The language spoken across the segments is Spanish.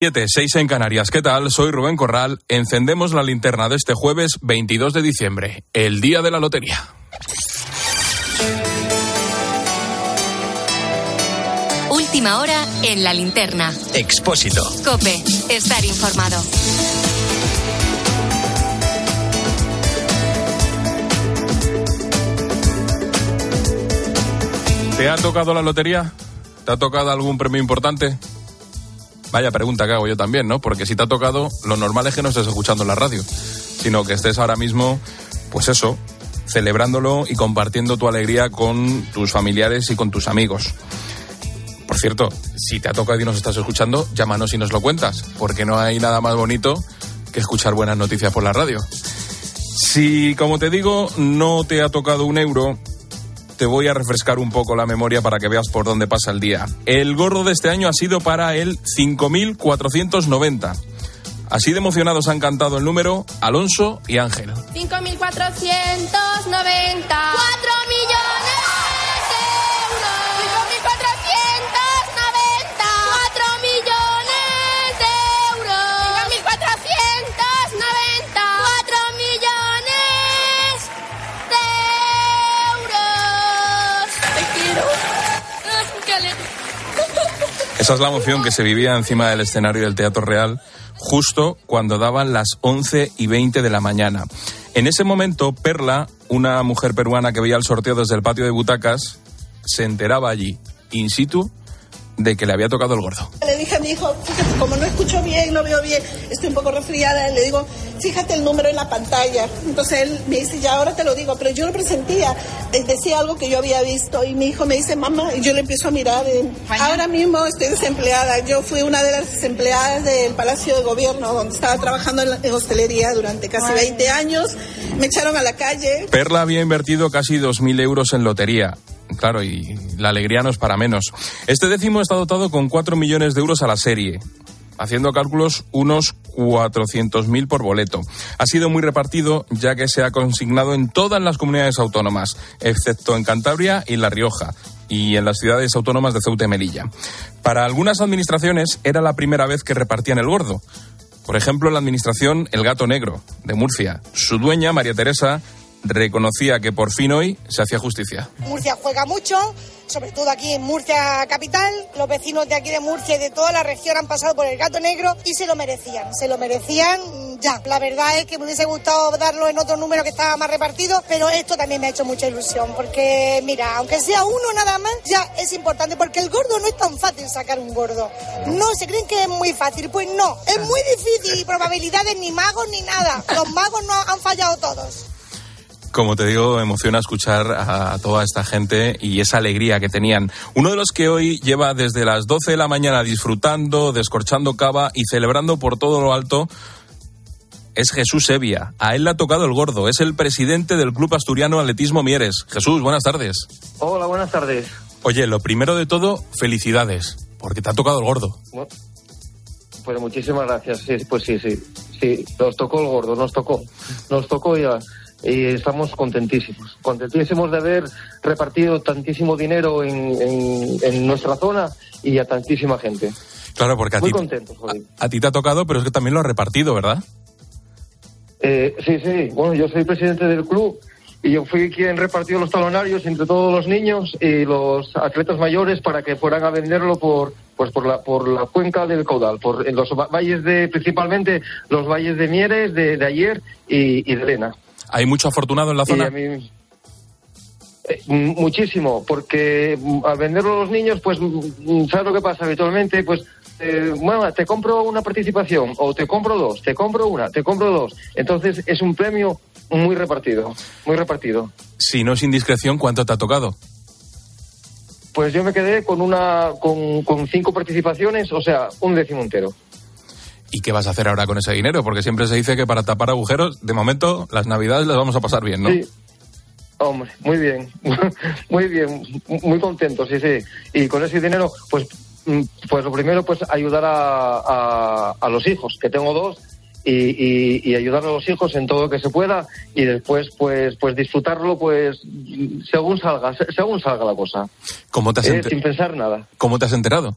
7, 6 en Canarias. ¿Qué tal? Soy Rubén Corral. Encendemos la linterna de este jueves 22 de diciembre, el día de la lotería. Última hora en la linterna. Expósito. Cope, estar informado. ¿Te ha tocado la lotería? ¿Te ha tocado algún premio importante? Vaya pregunta que hago yo también, ¿no? Porque si te ha tocado, lo normal es que no estés escuchando la radio, sino que estés ahora mismo, pues eso, celebrándolo y compartiendo tu alegría con tus familiares y con tus amigos. Por cierto, si te ha tocado y nos estás escuchando, llámanos y nos lo cuentas, porque no hay nada más bonito que escuchar buenas noticias por la radio. Si, como te digo, no te ha tocado un euro, te voy a refrescar un poco la memoria para que veas por dónde pasa el día. El gordo de este año ha sido para el 5490. Así de emocionados han cantado el número Alonso y Ángel. 5.490. 4 millones Esa es la emoción que se vivía encima del escenario del Teatro Real justo cuando daban las 11 y 20 de la mañana. En ese momento, Perla, una mujer peruana que veía el sorteo desde el patio de butacas, se enteraba allí, in situ, de que le había tocado el gordo. Le dije a mi hijo, fíjate, como no escucho bien, no veo bien, estoy un poco resfriada, le digo, fíjate el número en la pantalla. Entonces él me dice, ya ahora te lo digo, pero yo lo presentía, decía algo que yo había visto y mi hijo me dice, mamá, y yo le empiezo a mirar. eh, ahora mismo estoy desempleada, yo fui una de las desempleadas del Palacio de Gobierno, donde estaba trabajando en, la- en hostelería durante casi 20 años, me echaron a la calle, Perla había invertido casi 2.000 euros en lotería. Claro, y la alegría no es para menos. Este décimo está dotado con 4 millones de euros a la serie. Haciendo cálculos, unos 400.000 por boleto. Ha sido muy repartido, ya que se ha consignado en todas las comunidades autónomas, excepto en Cantabria y La Rioja, y en las ciudades autónomas de Ceuta y Melilla. Para algunas administraciones era la primera vez que repartían el gordo. Por ejemplo, la administración El Gato Negro, de Murcia. Su dueña, María Teresa, reconocía que por fin hoy se hacía justicia. Murcia juega mucho, sobre todo aquí en Murcia capital. Los vecinos de aquí de Murcia y de toda la región han pasado por el gato negro y se lo merecían. Se lo merecían ya. La verdad es que me hubiese gustado darlo en otro número que estaba más repartido, pero esto también me ha hecho mucha ilusión porque, mira, aunque sea uno nada más, ya es importante porque el gordo no es tan fácil sacar un gordo. No, se creen que es muy fácil. Pues no, es muy difícil y probabilidades ni magos ni nada. Los magos no han fallado todos. Como te digo, emociona escuchar a toda esta gente y esa alegría que tenían. Uno de los que hoy lleva desde las 12 de la mañana disfrutando, descorchando cava y celebrando por todo lo alto es Jesús Evia. A él le ha tocado el gordo. Es el presidente del Club Asturiano Atletismo Mieres. Jesús, buenas tardes. Hola, buenas tardes. Oye, lo primero de todo, felicidades, porque te ha tocado el gordo. Pues muchísimas gracias. Sí, pues sí, sí. Sí, nos tocó el gordo, nos tocó. Nos tocó ya. Y estamos contentísimos. Contentísimos de haber repartido tantísimo dinero en, en- en nuestra zona y a tantísima gente. Claro, porque a ti, a, a ti te ha tocado, pero es que también lo has repartido, ¿verdad? Eh, sí, sí. Bueno, yo soy presidente del club y yo fui quien repartió los talonarios entre todos los niños y los atletas mayores para que fueran a venderlo por pues por la por la cuenca del caudal, por en los va- valles de principalmente los valles de Mieres, de, de ayer y, y de Lena. ¿Hay mucho afortunado en la zona? mí- eh, muchísimo, porque mm, al venderlo a los niños, pues, mm, ¿sabes lo que pasa habitualmente? Pues, eh, bueno, te compro una participación, o te compro dos, te compro una, te compro dos. Entonces, es un premio muy repartido, muy repartido. Si no es indiscreción, ¿cuánto te ha tocado? Pues yo me quedé con una, con, con cinco participaciones, o sea, un décimo entero. ¿Y qué vas a hacer ahora con ese dinero? Porque siempre se dice que para tapar agujeros, de momento, las navidades las vamos a pasar bien, ¿no? Sí. Hombre, muy bien, muy bien, muy contento, sí, sí. Y con ese dinero, pues, mm, pues lo primero, pues ayudar a, a, a los hijos, que tengo dos, y, y, y ayudar a los hijos en todo lo que se pueda, y después, pues, pues disfrutarlo, pues, según salga, se- según salga la cosa, ¿Cómo te has, eh, sin pensar nada. ¿Cómo te has enterado?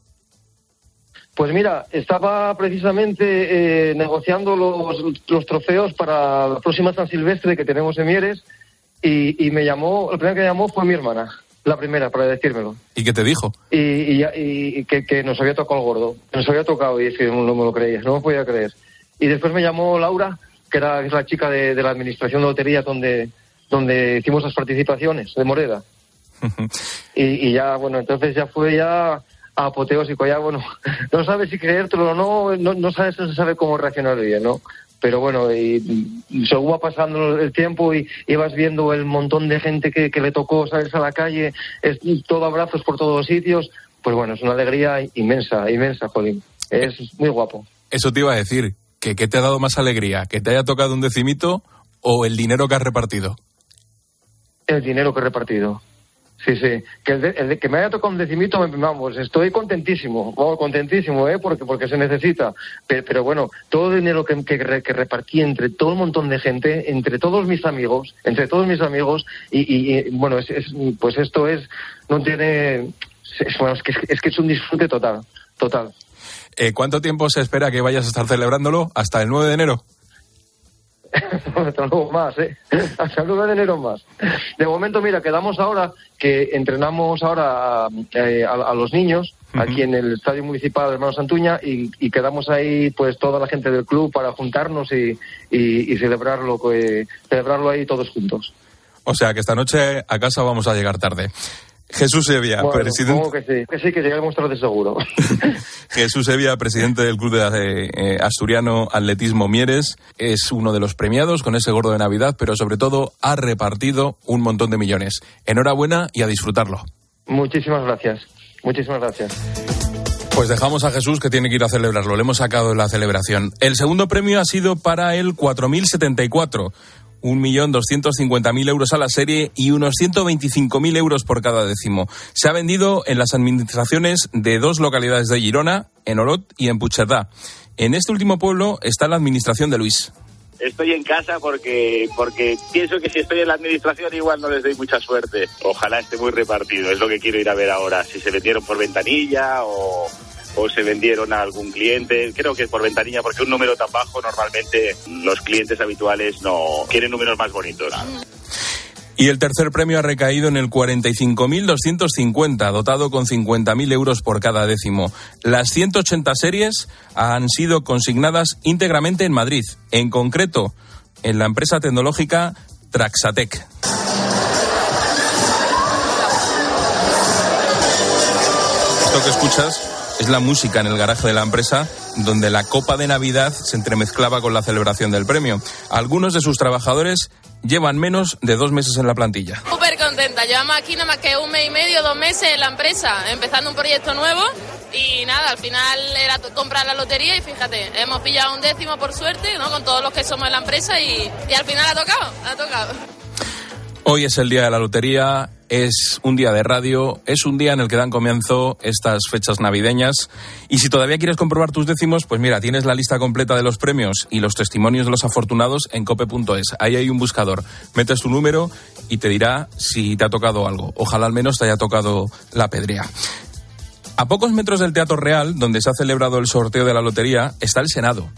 Pues mira, estaba precisamente eh, negociando los, los, trofeos para la próxima San Silvestre que tenemos en Mieres y, y me llamó, la primera que me llamó fue mi hermana, la primera para decírmelo. ¿Y qué te dijo? Y, y, y que, que, nos había tocado el gordo, nos había tocado y es que no, me lo creía, no me podía creer. Y después me llamó Laura, que era es la chica de, de la administración de loterías donde, donde hicimos las participaciones, de Moreda. y, y ya, bueno, entonces ya fue ya apoteósico, ya bueno, no sabes si creértelo o no, no, no sabes, no se sabe cómo reaccionar bien, ¿no? Pero bueno, y, según va pasando el tiempo y, y, vas viendo el montón de gente que, que le tocó salirse a la calle, es todo abrazos por todos los sitios, pues bueno, es una alegría inmensa, inmensa, Jolín. Es muy guapo. Eso te iba a decir, que ¿qué te ha dado más alegría? ¿Que te haya tocado un decimito o el dinero que has repartido? El dinero que he repartido. Sí, sí. Que, el de, el que me haya tocado un decimito, vamos, estoy contentísimo, vamos, contentísimo, ¿eh? Porque, porque se necesita. Pero, bueno, todo el dinero que, que, repartí entre todo un montón de gente, entre todos mis amigos, entre todos mis amigos, y, y, y bueno, es, es, pues esto es, no tiene, es, bueno, es que, es que es un disfrute total, total. Eh, ¿Cuánto tiempo se espera que vayas a estar celebrándolo? ¿Hasta el 9 de enero? hasta luego más, ¿eh? Hasta el 9 de enero más. De momento, mira, quedamos ahora que entrenamos ahora eh, a, a, los niños uh -huh. aquí en el Estadio Municipal de Hermano Santuña y, y, quedamos ahí pues toda la gente del club para juntarnos y, y, y celebrarlo, eh, celebrarlo ahí todos juntos. O sea que esta noche a casa vamos a llegar tarde. Jesús Evia, bueno, presidente. Que sí, que sí, que llegaremos tarde seguro. Jesús Evia, presidente del Club de eh, Asturiano Atletismo Mieres, es uno de los premiados con ese gordo de Navidad, pero sobre todo ha repartido un montón de millones. Enhorabuena y a disfrutarlo. Muchísimas gracias. Muchísimas gracias. Pues dejamos a Jesús que tiene que ir a celebrarlo. Le hemos sacado de la celebración. El segundo premio ha sido para el 4074 1.250.000 euros a la serie y unos 125.000 euros por cada décimo. Se ha vendido en las administraciones de dos localidades de Girona, en Olot y en Puigcerdá. En este último pueblo está la administración de Luis. Estoy en casa porque, porque pienso que si estoy en la administración igual no les doy mucha suerte. Ojalá esté muy repartido, es lo que quiero ir a ver ahora. Si se vendieron por ventanilla o, o se vendieron a algún cliente. Creo que por ventanilla, porque un número tan bajo normalmente los clientes habituales no quieren números más bonitos. Y el tercer premio ha recaído en el 45.250, dotado con 50.000 euros por cada décimo. Las 180 series han sido consignadas íntegramente en Madrid, en concreto en la empresa tecnológica Traxatec. Esto que escuchas es la música en el garaje de la empresa donde la copa de Navidad se entremezclaba con la celebración del premio. Algunos de sus trabajadores llevan menos de dos meses en la plantilla. Súper contenta, llevamos aquí nada más que un mes y medio, dos meses en la empresa, empezando un proyecto nuevo y nada, al final era comprar la lotería y fíjate, hemos pillado un décimo por suerte, ¿no? Con todos los que somos en la empresa y, y al final ha tocado, ha tocado. Hoy es el día de la lotería, es un día de radio, es un día en el que dan comienzo estas fechas navideñas. Y si todavía quieres comprobar tus décimos, pues mira, tienes la lista completa de los premios y los testimonios de los afortunados en cope.es. Ahí hay un buscador. Metes tu número y te dirá si te ha tocado algo. Ojalá al menos te haya tocado la pedrea. A pocos metros del Teatro Real, donde se ha celebrado el sorteo de la lotería, está el Senado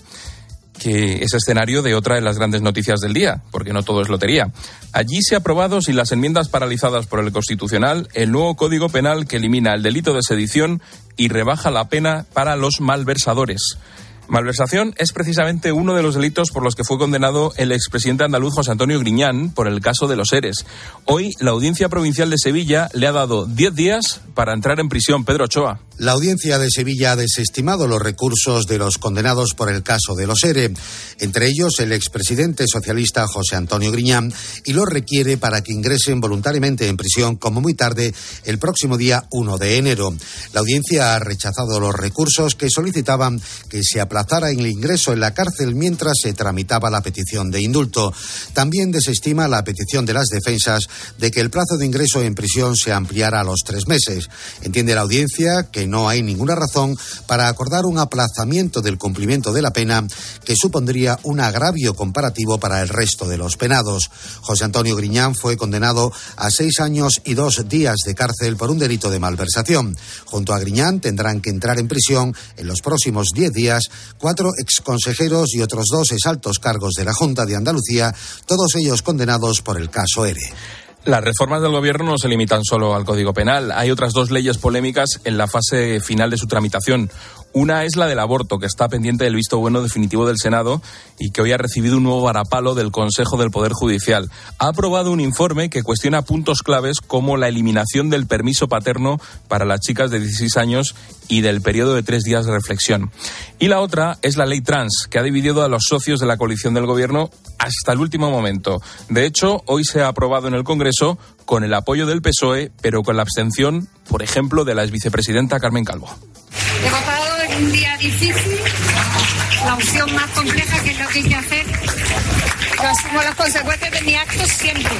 que es escenario de otra de las grandes noticias del día, porque no todo es lotería. Allí se ha aprobado, sin las enmiendas paralizadas por el Constitucional, el nuevo Código Penal que elimina el delito de sedición y rebaja la pena para los malversadores. Malversación es precisamente uno de los delitos por los que fue condenado el expresidente andaluz José Antonio Griñán por el caso de los ERES. Hoy la Audiencia Provincial de Sevilla le ha dado 10 días para entrar en prisión. Pedro Ochoa. La Audiencia de Sevilla ha desestimado los recursos de los condenados por el caso de los ERE, entre ellos el expresidente socialista José Antonio Griñán, y los requiere para que ingresen voluntariamente en prisión como muy tarde el próximo día 1 de enero. La Audiencia ha rechazado los recursos que solicitaban que se aplazara el ingreso en la cárcel mientras se tramitaba la petición de indulto. También desestima la petición de las defensas de que el plazo de ingreso en prisión se ampliara a los tres meses. Entiende la audiencia que no hay ninguna razón para acordar un aplazamiento del cumplimiento de la pena que supondría un agravio comparativo para el resto de los penados. José Antonio Griñán fue condenado a seis años y dos días de cárcel por un delito de malversación. Junto a Griñán tendrán que entrar en prisión en los próximos diez días cuatro exconsejeros y otros dos exaltos cargos de la Junta de Andalucía, todos ellos condenados por el caso ERE. Las reformas del gobierno no se limitan solo al Código Penal. Hay otras dos leyes polémicas en la fase final de su tramitación. Una es la del aborto, que está pendiente del visto bueno definitivo del Senado y que hoy ha recibido un nuevo varapalo del Consejo del Poder Judicial. Ha aprobado un informe que cuestiona puntos claves como la eliminación del permiso paterno para las chicas de 16 años y del periodo de tres días de reflexión. Y la otra es la ley trans, que ha dividido a los socios de la coalición del Gobierno hasta el último momento. De hecho, hoy se ha aprobado en el Congreso con el apoyo del PSOE, pero con la abstención, por ejemplo, de la exvicepresidenta Carmen Calvo un día difícil, la opción más compleja que es lo que hacer. Yo asumo las consecuencias de mi acto siempre.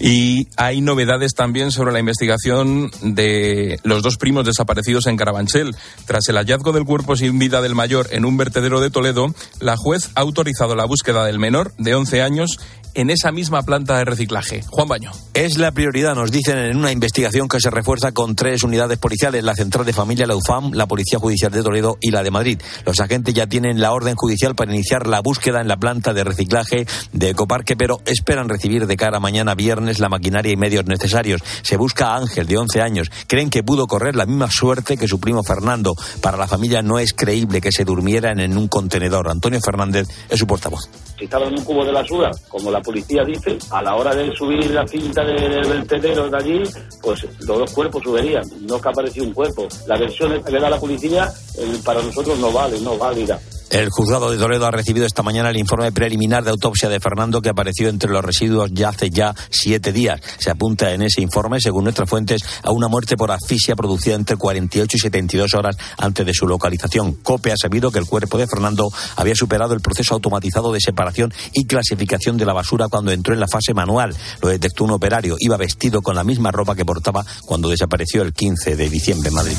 Y hay novedades también sobre la investigación de los dos primos desaparecidos en Carabanchel. Tras el hallazgo del cuerpo sin vida del mayor en un vertedero de Toledo, la juez ha autorizado la búsqueda del menor de 11 años en esa misma planta de reciclaje. Juan Baño. Es la prioridad, nos dicen en una investigación que se refuerza con tres unidades policiales, la Central de Familia, la UFAM, la Policía Judicial de Toledo y la de Madrid. Los agentes ya tienen la orden judicial para iniciar la búsqueda en la planta de reciclaje de Ecoparque, pero esperan recibir de cara a mañana viernes la maquinaria y medios necesarios. Se busca a Ángel, de 11 años. Creen que pudo correr la misma suerte que su primo Fernando. Para la familia no es creíble que se durmieran en un contenedor. Antonio Fernández es su portavoz. Si estaba en un cubo de basura, como la policía dice, a la hora de subir la cinta del vertedero de allí, pues los dos cuerpos subirían, no que apareció un cuerpo. La versión que da la policía eh, para nosotros no vale, no válida. El juzgado de Toledo ha recibido esta mañana el informe preliminar de autopsia de Fernando que apareció entre los residuos ya hace ya siete días. Se apunta en ese informe, según nuestras fuentes, a una muerte por asfixia producida entre 48 y 72 horas antes de su localización. COPE ha sabido que el cuerpo de Fernando había superado el proceso automatizado de separación y clasificación de la basura cuando entró en la fase manual. Lo detectó un operario. Iba vestido con la misma ropa que portaba cuando desapareció el 15 de diciembre en Madrid.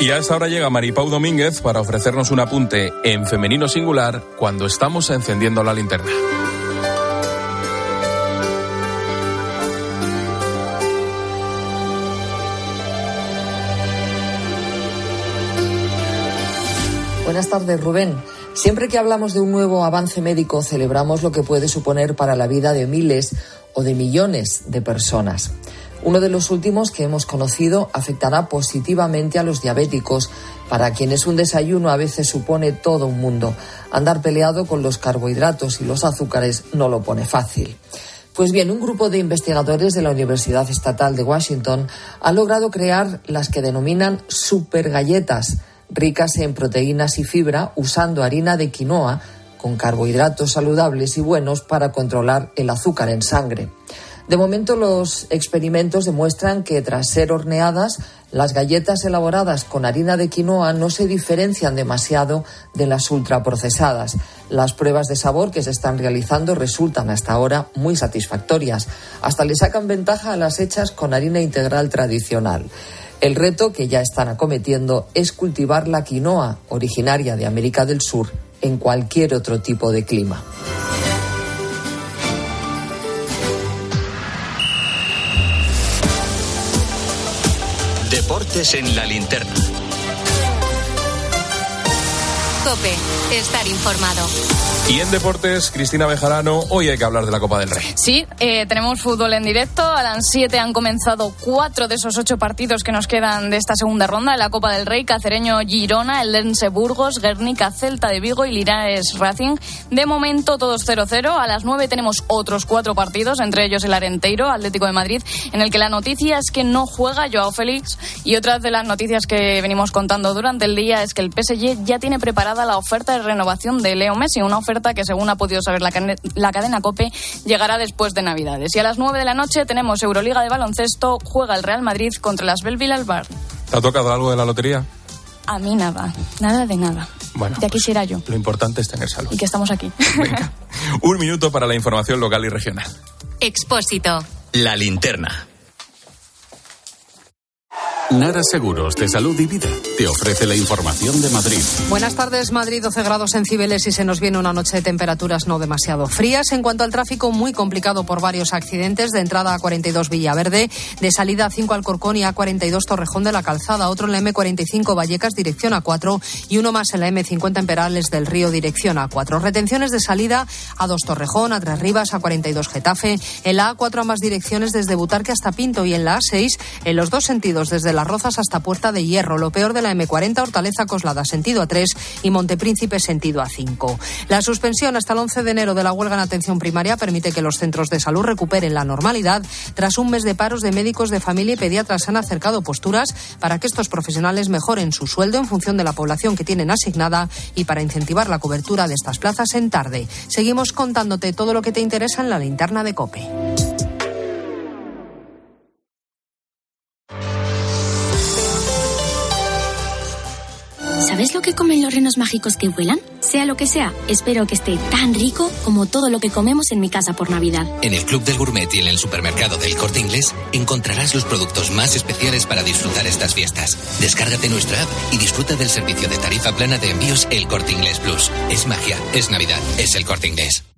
Y a esta hora llega Maripau Domínguez para ofrecernos un apunte en femenino singular cuando estamos encendiendo la linterna. Buenas tardes, Rubén. Siempre que hablamos de un nuevo avance médico, celebramos lo que puede suponer para la vida de miles o de millones de personas. Uno de los últimos que hemos conocido afectará positivamente a los diabéticos, para quienes un desayuno a veces supone todo un mundo. Andar peleado con los carbohidratos y los azúcares no lo pone fácil. Pues bien, un grupo de investigadores de la Universidad Estatal de Washington ha logrado crear las que denominan supergalletas, ricas en proteínas y fibra, usando harina de quinoa con carbohidratos saludables y buenos para controlar el azúcar en sangre. De momento los experimentos demuestran que tras ser horneadas, las galletas elaboradas con harina de quinoa no se diferencian demasiado de las ultraprocesadas. Las pruebas de sabor que se están realizando resultan hasta ahora muy satisfactorias. Hasta le sacan ventaja a las hechas con harina integral tradicional. El reto que ya están acometiendo es cultivar la quinoa, originaria de América del Sur, en cualquier otro tipo de clima. En la linterna. Cope, estar informado. Y en deportes, Cristina Bejarano, hoy hay que hablar de la Copa del Rey. Sí, eh, tenemos fútbol en directo. A las 7 han comenzado cuatro de esos ocho partidos que nos quedan de esta segunda ronda de la Copa del Rey. Cacereño Girona, el Dense Burgos, Guernica Celta de Vigo y Linares Racing. De momento todos 0-0. A las 9 tenemos otros cuatro partidos, entre ellos el Arenteiro, Atlético de Madrid, en el que la noticia es que no juega Joao Félix. Y otra de las noticias que venimos contando durante el día es que el PSG ya tiene preparada la oferta de renovación de Leo Messi, una oferta que según ha podido saber la, la cadena COPE llegará después de Navidades. Y a las 9 de la noche tenemos Euroliga de baloncesto, juega el Real Madrid contra las Belville Albar. ¿Te ha tocado algo de la lotería? A mí nada, nada de nada. Bueno, ya quisiera yo. Lo importante es tener salud. Y que estamos aquí. Venga, un minuto para la información local y regional. Expósito. La linterna. Nara Seguros de Salud y Vida te ofrece la información de Madrid. Buenas tardes, Madrid, 12 grados en Cibeles y se nos viene una noche de temperaturas no demasiado frías. En cuanto al tráfico, muy complicado por varios accidentes. De entrada a 42 Villaverde, de salida a 5 Alcorcón y a 42 Torrejón de la Calzada, otro en la M45 Vallecas, dirección a 4 y uno más en la M50 en Perales del Río, dirección a 4. Retenciones de salida a 2 Torrejón, a 3 Rivas, a 42 Getafe, en la A4 a más direcciones desde Butarque hasta Pinto y en la A6 en los dos sentidos desde Las Rozas hasta Puerta de Hierro. Lo peor de la M40 Hortaleza Coslada sentido A3 y Montepríncipe sentido A5. La suspensión hasta el 11 de enero de la huelga en atención primaria permite que los centros de salud recuperen la normalidad. Tras un mes de paros de médicos de familia y pediatras han acercado posturas para que estos profesionales mejoren su sueldo en función de la población que tienen asignada y para incentivar la cobertura de estas plazas en tarde. Seguimos contándote todo lo que te interesa en la linterna de COPE. ¿Sabes lo que comen los renos mágicos que vuelan? Sea lo que sea, espero que esté tan rico como todo lo que comemos en mi casa por Navidad. En el Club del Gourmet y en el supermercado del Corte Inglés encontrarás los productos más especiales para disfrutar estas fiestas. Descárgate nuestra app y disfruta del servicio de tarifa plana de envíos El Corte Inglés Plus. Es magia, es Navidad, es el Corte Inglés.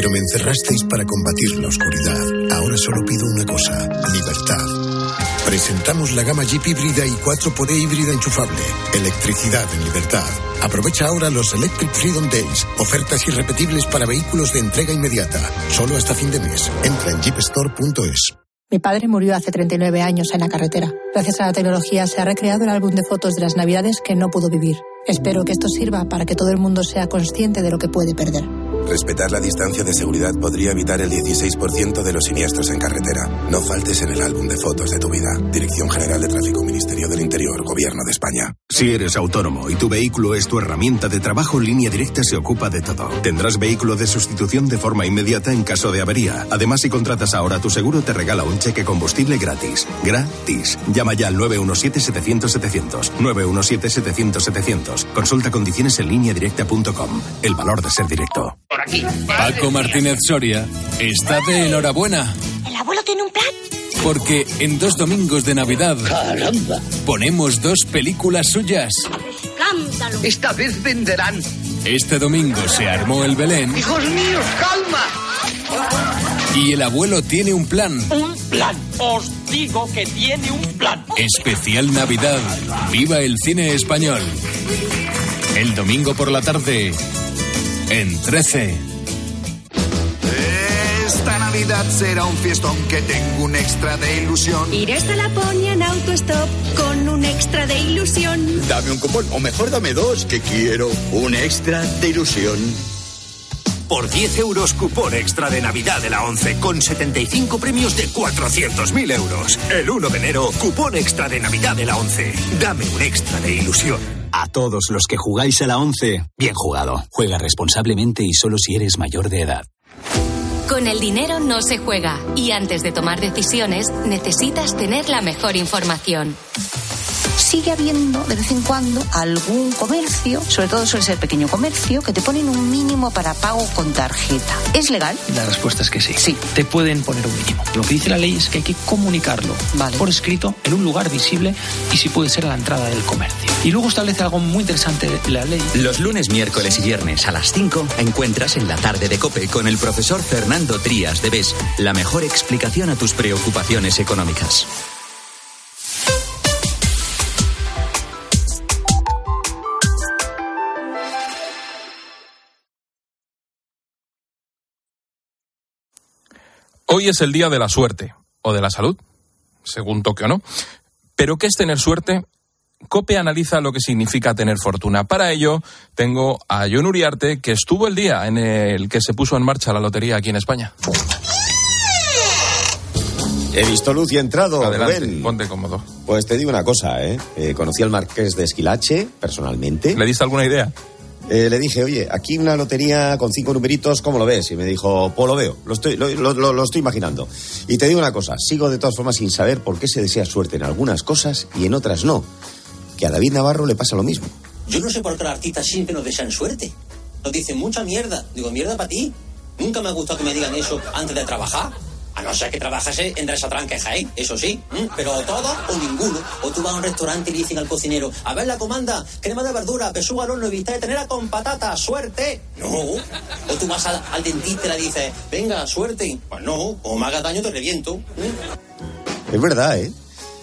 pero me encerrasteis para combatir la oscuridad. Ahora solo pido una cosa, libertad. Presentamos la gama Jeep híbrida y 4xD híbrida enchufable. Electricidad en libertad. Aprovecha ahora los Electric Freedom Days. Ofertas irrepetibles para vehículos de entrega inmediata. Solo hasta fin de mes. Entra en jeepstore.es. Mi padre murió hace 39 años en la carretera. Gracias a la tecnología se ha recreado el álbum de fotos de las navidades que no pudo vivir. Espero que esto sirva para que todo el mundo sea consciente de lo que puede perder. Respetar la distancia de seguridad podría evitar el 16% de los siniestros en carretera. No faltes en el álbum de fotos de tu vida. Dirección General de Tráfico, Ministerio del Interior, Gobierno de España. Si eres autónomo y tu vehículo es tu herramienta de trabajo, Línea Directa se ocupa de todo. Tendrás vehículo de sustitución de forma inmediata en caso de avería. Además, si contratas ahora tu seguro, te regala un cheque combustible gratis. Gratis. Llama ya al 917-700-700. 917-700-700. Consulta condiciones en lineadirecta.com. El valor de ser directo. Por aquí. Paco Martínez Soria está de enhorabuena. ¿El abuelo tiene un plan? Porque en dos domingos de Navidad ¡Caramba! ponemos dos películas suyas. ¡Escándalo! Esta vez venderán. Este domingo se armó el Belén ¡Hijos míos, calma! Y el abuelo tiene un plan. Un plan. Os digo que tiene un plan. Especial Navidad. Viva el cine español. El domingo por la tarde en 13. Esta Navidad será un fiestón que tengo un extra de ilusión. Iré hasta Laponia en autostop con un extra de ilusión. Dame un cupón, o mejor dame dos, que quiero un extra de ilusión. Por 10 euros, cupón extra de Navidad de la 11, con 75 premios de 400.000 euros. El 1 de enero, cupón extra de Navidad de la 11. Dame un extra de ilusión. A todos los que jugáis a la 11, bien jugado. Juega responsablemente y solo si eres mayor de edad. Con el dinero no se juega y antes de tomar decisiones necesitas tener la mejor información. Sigue habiendo de vez en cuando algún comercio, sobre todo suele ser pequeño comercio, que te ponen un mínimo para pago con tarjeta. ¿Es legal? La respuesta es que sí. Sí. Te pueden poner un mínimo. Lo que dice la ley es que hay que comunicarlo por escrito en un lugar visible y si puede ser a la entrada del comercio. Y luego establece algo muy interesante de la ley. Los lunes, miércoles y viernes a las 5 encuentras en la tarde de Cope con el profesor Fernando Trías de BES la mejor explicación a tus preocupaciones económicas. Hoy es el día de la suerte, o de la salud, según toque o no. Pero ¿qué es tener suerte? COPE analiza lo que significa tener fortuna. Para ello, tengo a John Uriarte, que estuvo el día en el que se puso en marcha la lotería aquí en España. He visto luz y he entrado. Adelante, Rubén. ponte cómodo. Pues te digo una cosa, ¿eh? Eh, Conocí al marqués de Esquilache, personalmente. ¿Le diste alguna idea? Eh, le dije, oye, aquí una lotería con cinco numeritos, ¿cómo lo ves? Y me dijo, pues lo veo, lo estoy, lo, lo- lo- estoy imaginando. Y te digo una cosa, sigo de todas formas sin saber por qué se desea suerte en algunas cosas y en otras no. Que a David Navarro le pasa lo mismo. Yo no sé por qué los artistas siempre nos desean suerte. Nos dicen mucha mierda. Digo, mierda para ti. Nunca me ha gustado que me digan eso antes de trabajar. A no ser que trabajase en Resatranque Jaén, eso sí. Pero o todo o ninguno. O tú vas a un restaurante y le dicen al cocinero, a ver la comanda, crema de verdura, pechuga al horno y bistec de tenera con patata, suerte. No. O tú vas al, al dentista y le dices, venga, suerte. Pues no, o me hagas daño te reviento. Es verdad, ¿eh?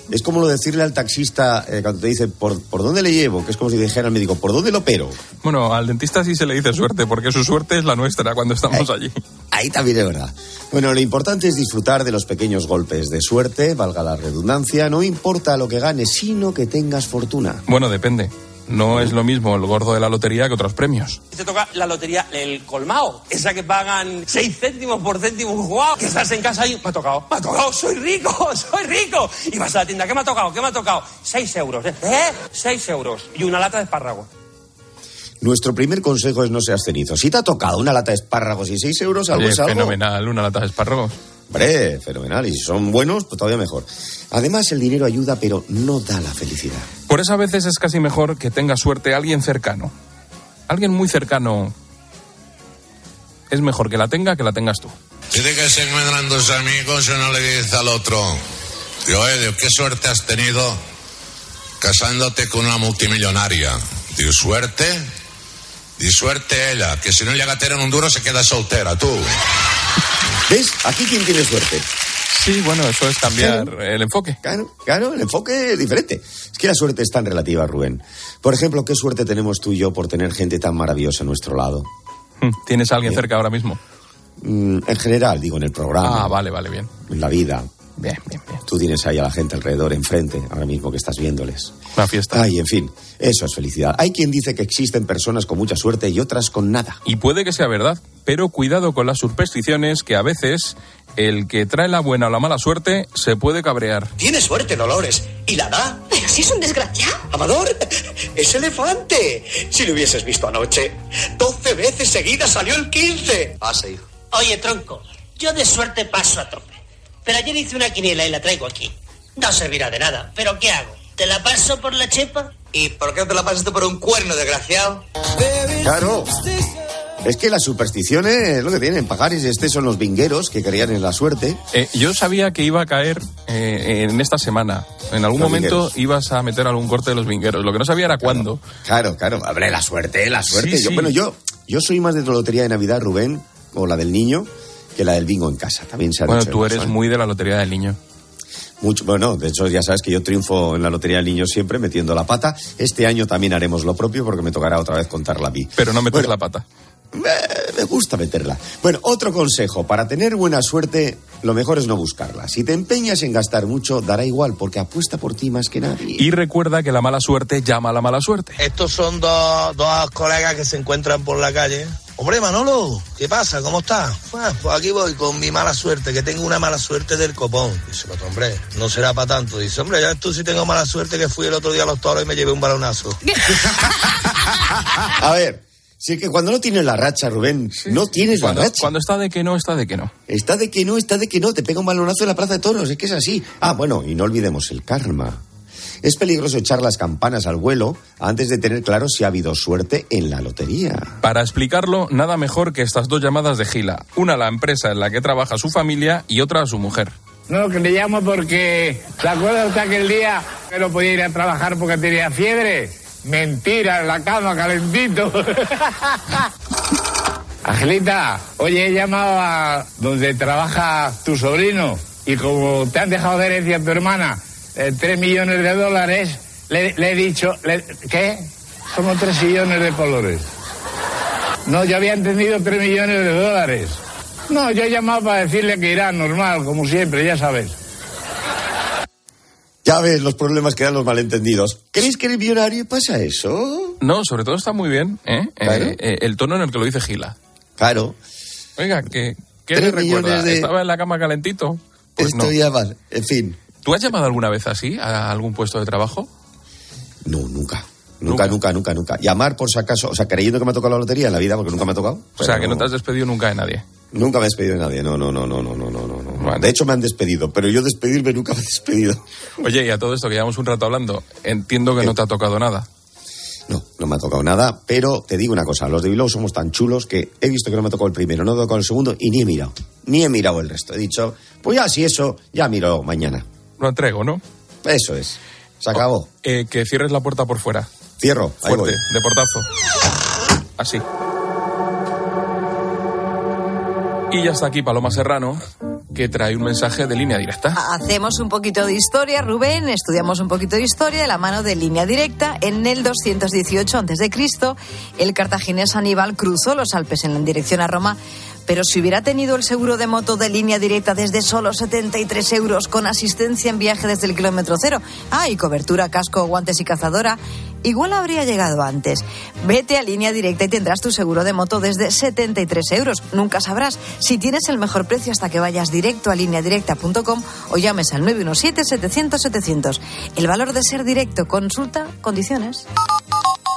Es como lo decirle al taxista eh, cuando te dice, ¿por, ¿por dónde le llevo? Que es como si dijera al médico, ¿por dónde lo opero? Bueno, al dentista sí se le dice suerte, porque su suerte es la nuestra cuando estamos allí. Ahí también es verdad. Bueno, lo importante es disfrutar de los pequeños golpes de suerte, valga la redundancia, no importa lo que ganes, sino que tengas fortuna. Bueno, depende. No es lo mismo el gordo de la lotería que otros premios. Te toca la lotería, el colmao, esa que pagan 6 céntimos por céntimo jugado, que estás en casa y me ha tocado, me ha tocado, soy rico, soy rico. Y vas a la tienda, ¿qué me ha tocado? ¿Qué me ha tocado? 6 euros, ¿eh? ¿Eh? 6 euros y una lata de espárragos. Nuestro primer consejo es no seas cenizo. Si te ha tocado una lata de espárragos y 6 euros, algo Oye, es algo. fenomenal, una lata de espárragos. Hombre, fenomenal. Y si son buenos, pues todavía mejor. Además, el dinero ayuda, pero no da la felicidad. Por eso a veces es casi mejor que tenga suerte alguien cercano. Alguien muy cercano. Es mejor que la tenga que la tengas tú. Dice que se encuentran dos amigos y uno le dice al otro, digo, Edio, qué suerte has tenido casándote con una multimillonaria. Digo, ¿suerte? Di suerte ella, que si no llega a tener un duro se queda soltera, tú. ¿Ves? Aquí quién tiene suerte. Sí, bueno, eso es cambiar el enfoque. Claro, claro, el enfoque es diferente. Es que la suerte es tan relativa, Rubén. Por ejemplo, ¿qué suerte tenemos tú y yo por tener gente tan maravillosa a nuestro lado? Hmm, ¿Tienes a alguien cerca ahora mismo? Mm, en general, digo, en el programa. Ah, vale, vale, bien. En la vida. Bien, bien, bien. Tú tienes ahí a la gente alrededor, enfrente, ahora mismo que estás viéndoles. Una fiesta. Ay, en fin, eso es felicidad. Hay quien dice que existen personas con mucha suerte y otras con nada. Y puede que sea verdad, pero cuidado con las supersticiones que a veces el que trae la buena o la mala suerte se puede cabrear. Tiene suerte, Dolores. ¿Y la da? Pero si es un desgraciado. Amador, es elefante. Si lo hubieses visto anoche, 12 veces seguidas salió el 15. Pase, hijo. Oye, tronco, yo de suerte paso a tope. Pero ayer hice una quiniela y la traigo aquí. No servirá de nada, pero ¿qué hago? ¿Te la paso por la chepa? ¿Y por qué no te la pasaste por un cuerno, desgraciado? Claro. Es que las supersticiones es lo que tienen. Pagares y este son los vingueros que creían en la suerte. Eh, yo sabía que iba a caer eh, en esta semana. En algún Los momento vingueros. ibas a meter algún corte de los vingueros. Lo que no sabía era cuándo. Claro, claro. Habré la suerte, la suerte. Sí, Yo, sí. bueno, yo, yo soy más de la lotería de Navidad, Rubén, o la del niño, que la del bingo en casa. También se ha Bueno, dicho tú eso, eres ¿eh? muy de la lotería del niño. Mucho, bueno, de hecho ya sabes que yo triunfo en la Lotería del Niño siempre metiendo la pata. Este año también haremos lo propio porque me tocará otra vez contarla a mí. Pero no metes la pata. Me, me gusta meterla. Bueno, otro consejo. Para tener buena suerte, lo mejor es no buscarla. Si te empeñas en gastar mucho, dará igual porque apuesta por ti más que nadie. Y recuerda que la mala suerte llama a la mala suerte. Estos son dos, dos colegas que se encuentran por la calle. Hombre, Manolo, ¿qué pasa? ¿Cómo estás? Ah, pues aquí voy con mi mala suerte, que tengo una mala suerte del copón. Dice otro, hombre, no será para tanto. Dice, hombre, ya tú sí tengo mala suerte que fui el otro día a los toros y me llevé un balonazo. A ver, si es que cuando no tienes la racha, Rubén, no tienes Cuando, la racha. cuando está de que no, está de que no. Está de que no, está de que no. Te pega un balonazo en la plaza de toros. Es que es así. Ah, bueno, y no olvidemos el karma. Es peligroso echar las campanas al vuelo antes de tener claro si ha habido suerte en la lotería. Para explicarlo, nada mejor que estas dos llamadas de Gila. Una a la empresa en la que trabaja su familia y otra a su mujer. No, que le llamo porque... ¿Se acuerda usted aquel día que no podía ir a trabajar porque tenía fiebre? Mentira, en la cama, calentito. Angelita, oye, he llamado a donde trabaja tu sobrino y como te han dejado de herencia a tu hermana eh, tres millones de dólares, le, le he dicho, le- ¿qué? Como tres millones de colores. No, yo había entendido tres millones de dólares. No, yo he llamado para decirle que irá normal, como siempre, ya sabes. Ya ves los problemas que dan los malentendidos. ¿Creéis que en el millonario pasa eso? No, sobre todo está muy bien ¿eh? Claro. Eh, eh, el tono en el que lo dice Gila. Claro. Oiga, ¿qué, qué le recuerda? de- ¿Estaba en la cama calentito? Pues Esto no. va. En fin. ¿Tú has llamado alguna vez así a algún puesto de trabajo? No, nunca. Nunca, nunca, nunca, nunca. Llamar por si acaso, o sea, creyendo que me ha tocado la lotería en la vida, porque nunca me ha tocado. O sea, que no te has despedido nunca de nadie. Nunca me he despedido de nadie. No, no, no, no, no, no, no, no. no. De hecho, me han despedido, pero yo despedirme nunca me he despedido. Oye, y a todo esto que llevamos un rato hablando, entiendo que no te ha tocado nada. No, no me ha tocado nada, pero te digo una cosa, los de Bilbao somos tan chulos que he visto que no me ha tocado el primero, no me ha tocado el segundo y ni he mirado. Ni he mirado el resto. He dicho, pues ya, si eso, ya miro mañana. Lo entrego, ¿no? Eso es. Se acabó. Eh, que cierres la puerta por fuera. Cierro. Ahí Fuerte, voy. de portazo. Así. Y ya está aquí Paloma Serrano, que trae un mensaje de línea directa. Hacemos un poquito de historia, Rubén, estudiamos un poquito de historia de la mano de línea directa. En el 218 a.C., el cartaginés Aníbal cruzó los Alpes en dirección a Roma, pero si hubiera tenido el seguro de moto de línea directa desde solo 73 euros, con asistencia en viaje desde el kilómetro cero, ah, y cobertura, casco, guantes y cazadora, igual habría llegado antes. Vete a línea directa y tendrás tu seguro de moto desde 73 euros. Nunca sabrás si tienes el mejor precio hasta que vayas directo a lineadirecta.com o llames al 917-700-700. El valor de ser directo. Consulta condiciones.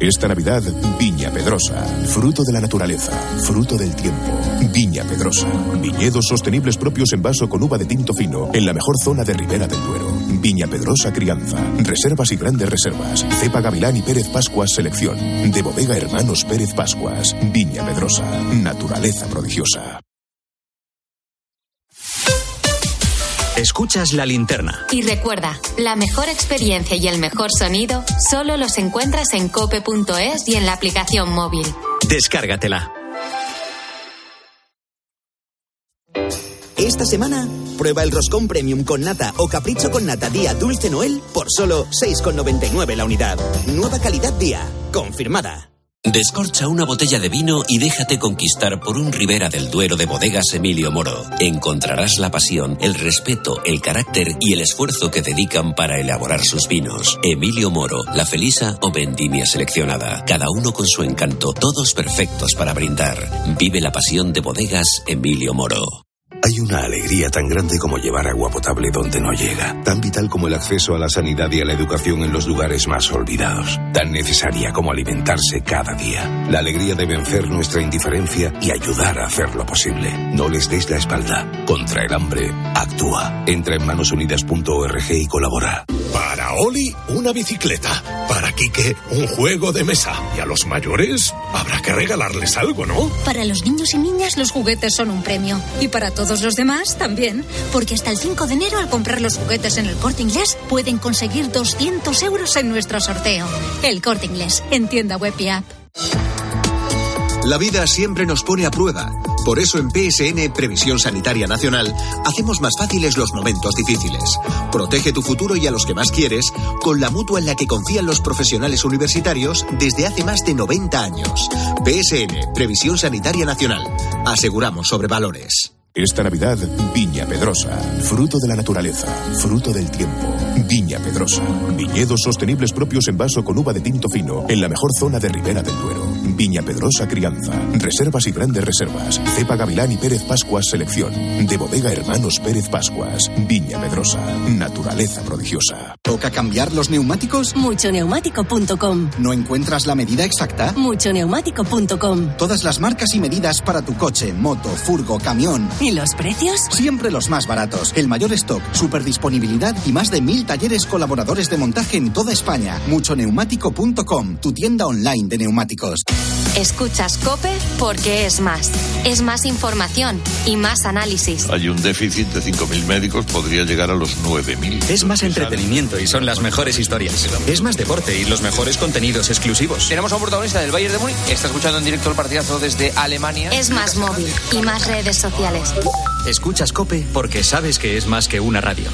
Esta Navidad, Viña Pedrosa. Fruto de la naturaleza, fruto del tiempo. Viña Pedrosa. Viñedos sostenibles propios en vaso con uva de tinto fino, en la mejor zona de Ribera del Duero. Viña Pedrosa Crianza. Reservas y grandes reservas. Cepa Gavilán y Pérez Pascuas Selección. De Bodega Hermanos Pérez Pascuas. Viña Pedrosa. Naturaleza prodigiosa. Escuchas la linterna. Y recuerda, la mejor experiencia y el mejor sonido solo los encuentras en cope.es y en la aplicación móvil. Descárgatela. Esta semana, prueba el roscón premium con nata o capricho con nata día dulce Noel por solo 6,99 la unidad. Nueva calidad día, confirmada. Descorcha una botella de vino y déjate conquistar por un Ribera del Duero de bodegas Emilio Moro. Encontrarás la pasión, el respeto, el carácter y el esfuerzo que dedican para elaborar sus vinos. Emilio Moro, La Felisa o Vendimia Seleccionada. Cada uno con su encanto, todos perfectos para brindar. Vive la pasión de bodegas Emilio Moro. Hay una alegría tan grande como llevar agua potable donde no llega, tan vital como el acceso a la sanidad y a la educación en los lugares más olvidados, tan necesaria como alimentarse cada día. La alegría de vencer nuestra indiferencia y ayudar a hacerlo posible. No les des la espalda. Contra el hambre, actúa. Entra en manosunidas.org y colabora. Para Oli, una bicicleta. Para Quique, un juego de mesa. Y a los mayores, habrá que regalarles algo, ¿no? Para los niños y niñas los juguetes son un premio. Y para todos los demás también. Porque hasta el 5 de enero al comprar los juguetes en el corte inglés pueden conseguir 200 euros en nuestro sorteo. El corte inglés, en tienda web y app. La vida siempre nos pone a prueba. Por eso en PSN Previsión Sanitaria Nacional hacemos más fáciles los momentos difíciles. Protege tu futuro y a los que más quieres con la mutua en la que confían los profesionales universitarios desde hace más de 90 años. PSN Previsión Sanitaria Nacional. Aseguramos sobre valores. Esta Navidad, Viña Pedrosa. Fruto de la naturaleza, fruto del tiempo. Viña Pedrosa. Viñedos sostenibles propios en vaso con uva de tinto fino, en la mejor zona de Ribera del Duero. Viña Pedrosa Crianza. Reservas y grandes reservas. Cepa Gavilán y Pérez Pascuas Selección. De Bodega Hermanos Pérez Pascuas. Viña Pedrosa. Naturaleza prodigiosa. ¿Toca cambiar los neumáticos? Muchoneumático.com. ¿No encuentras la medida exacta? Muchoneumático.com. Todas las marcas y medidas para tu coche, moto, furgo, camión. ¿Y los precios? Siempre los más baratos. El mayor stock, super disponibilidad y más de mil talleres colaboradores de montaje en toda España. Muchoneumático.com, tu tienda online de neumáticos. Escuchas Cope porque es más. Es más información y más análisis. Hay un déficit de 5.000 médicos, podría llegar a los 9.000. Es más entretenimiento y son las mejores historias. Es más deporte y los mejores contenidos exclusivos. Tenemos a un protagonista del Bayern de Múnich. Está escuchando en directo el partidazo desde Alemania. Es más móvil y más redes sociales. Escuchas Cope porque sabes que es más que una radio.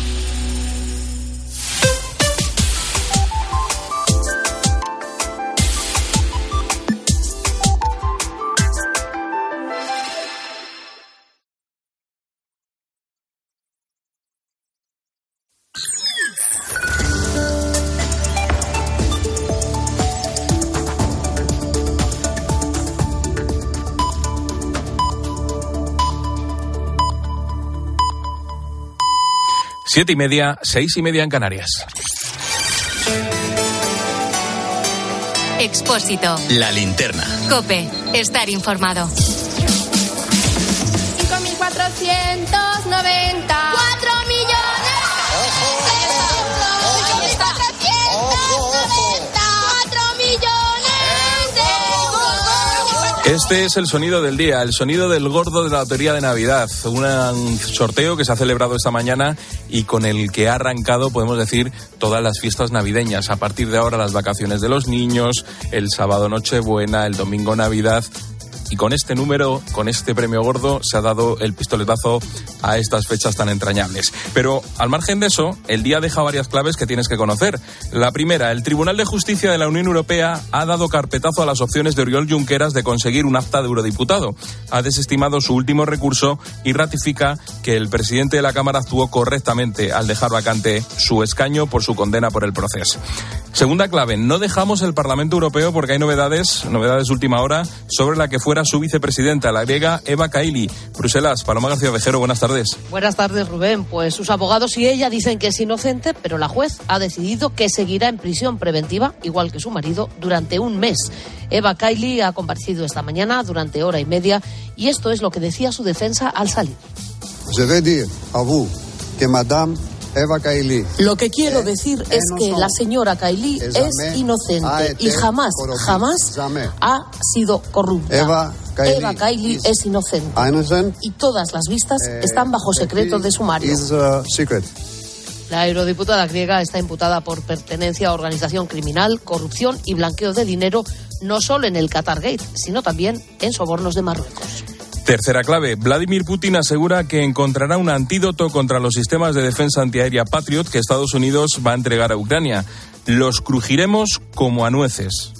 Siete y media, seis y media en Canarias. Expósito. La linterna. Cope. Estar informado. Este es el sonido del día, el sonido del gordo de la Lotería de Navidad. Un sorteo que se ha celebrado esta mañana y con el que ha arrancado, podemos decir, todas las fiestas navideñas. A partir de ahora, las vacaciones de los niños, el sábado Nochebuena, el domingo Navidad. Y con este número, con este premio gordo, se ha dado el pistoletazo a estas fechas tan entrañables. Pero al margen de eso, el día deja varias claves que tienes que conocer. La primera, el Tribunal de Justicia de la Unión Europea ha dado carpetazo a las opciones de Oriol Junqueras de conseguir un acta de eurodiputado. Ha desestimado su último recurso y ratifica que el presidente de la Cámara actuó correctamente al dejar vacante su escaño por su condena por el proceso. Segunda clave, no dejamos el Parlamento Europeo porque hay novedades, novedades de última hora, sobre la que fuera su vicepresidenta, la griega Eva Kaili. Bruselas, Paloma García Vejero, buenas tardes. Buenas tardes, Rubén. Pues sus abogados y ella dicen que es inocente, pero la juez ha decidido que seguirá en prisión preventiva, igual que su marido, durante un mes. Eva Kaili ha comparecido esta mañana durante hora y media y esto es lo que decía su defensa al salir. Je vais dire à vous que Madame Eva Kaili. Lo que quiero decir es que la señora Kaili es inocente y jamás, jamás ha sido corrupta. Eva Kaili Eva Kaili es inocente. innocent. Y todas las vistas están bajo secreto de sumario. La eurodiputada griega está imputada por pertenencia a organización criminal, corrupción y blanqueo de dinero, no solo en el Qatar Gate, sino también en sobornos de Marruecos. Tercera clave, Vladimir Putin asegura que encontrará un antídoto contra los sistemas de defensa antiaérea Patriot que Estados Unidos va a entregar a Ucrania. Los crujiremos como a nueces.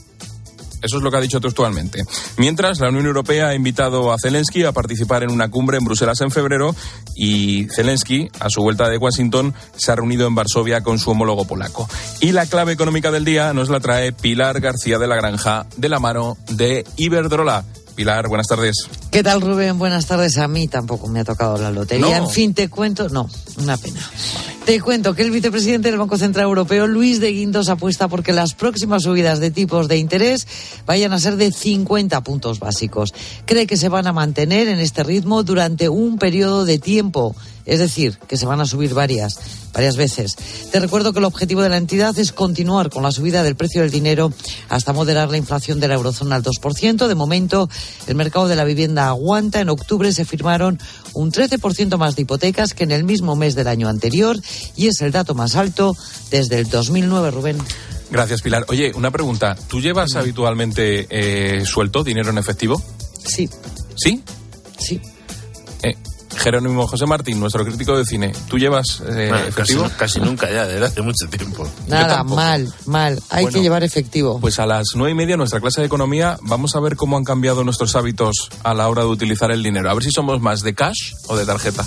Eso es lo que ha dicho textualmente. Mientras, la Unión Europea ha invitado a Zelensky a participar en una cumbre en Bruselas en febrero y Zelensky, a su vuelta de Washington, se ha reunido en Varsovia con su homólogo polaco. Y la clave económica del día nos la trae Pilar García de la Granja, de la mano de Iberdrola. Pilar, buenas tardes. ¿Qué tal, Rubén? Buenas tardes. A mí tampoco me ha tocado la lotería. No. En fin, te cuento. No, una pena. Te cuento que el vicepresidente del Banco Central Europeo, Luis de Guindos, apuesta porque las próximas subidas de tipos de interés vayan a ser de 50 puntos básicos. Cree que se van a mantener en este ritmo durante un periodo de tiempo. Es decir, que se van a subir varias, varias veces. Te recuerdo que el objetivo de la entidad es continuar con la subida del precio del dinero hasta moderar la inflación de la eurozona al 2%. De momento, el mercado de la vivienda aguanta. En octubre se firmaron un 13% más de hipotecas que en el mismo mes del año anterior y es el dato más alto desde el 2009, Rubén. Gracias, Pilar. Oye, una pregunta. ¿Tú llevas habitualmente eh, suelto, dinero en efectivo? Sí. ¿Sí? Sí. Eh, Jerónimo José Martín, nuestro crítico de cine, ¿tú llevas eh, Bueno, efectivo? casi nunca ya, desde hace mucho tiempo. Nada, mal, mal. Hay Bueno, que llevar efectivo. Pues a las nueve y media, nuestra clase de economía, vamos a ver cómo han cambiado nuestros hábitos a la hora de utilizar el dinero. A ver si somos más de cash o de tarjeta.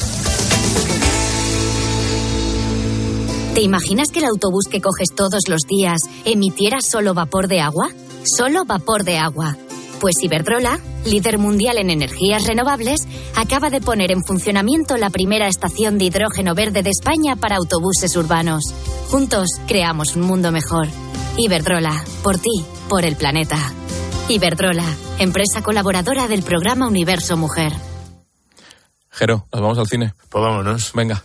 ¿Te imaginas que el autobús que coges todos los días emitiera solo vapor de agua? Solo vapor de agua. Pues Iberdrola, líder mundial en energías renovables, acaba de poner en funcionamiento la primera estación de hidrógeno verde de España para autobuses urbanos. Juntos creamos un mundo mejor. Iberdrola, por ti, por el planeta. Iberdrola, empresa colaboradora del programa Universo Mujer. Jero, nos vamos al cine. Pues vámonos. Venga.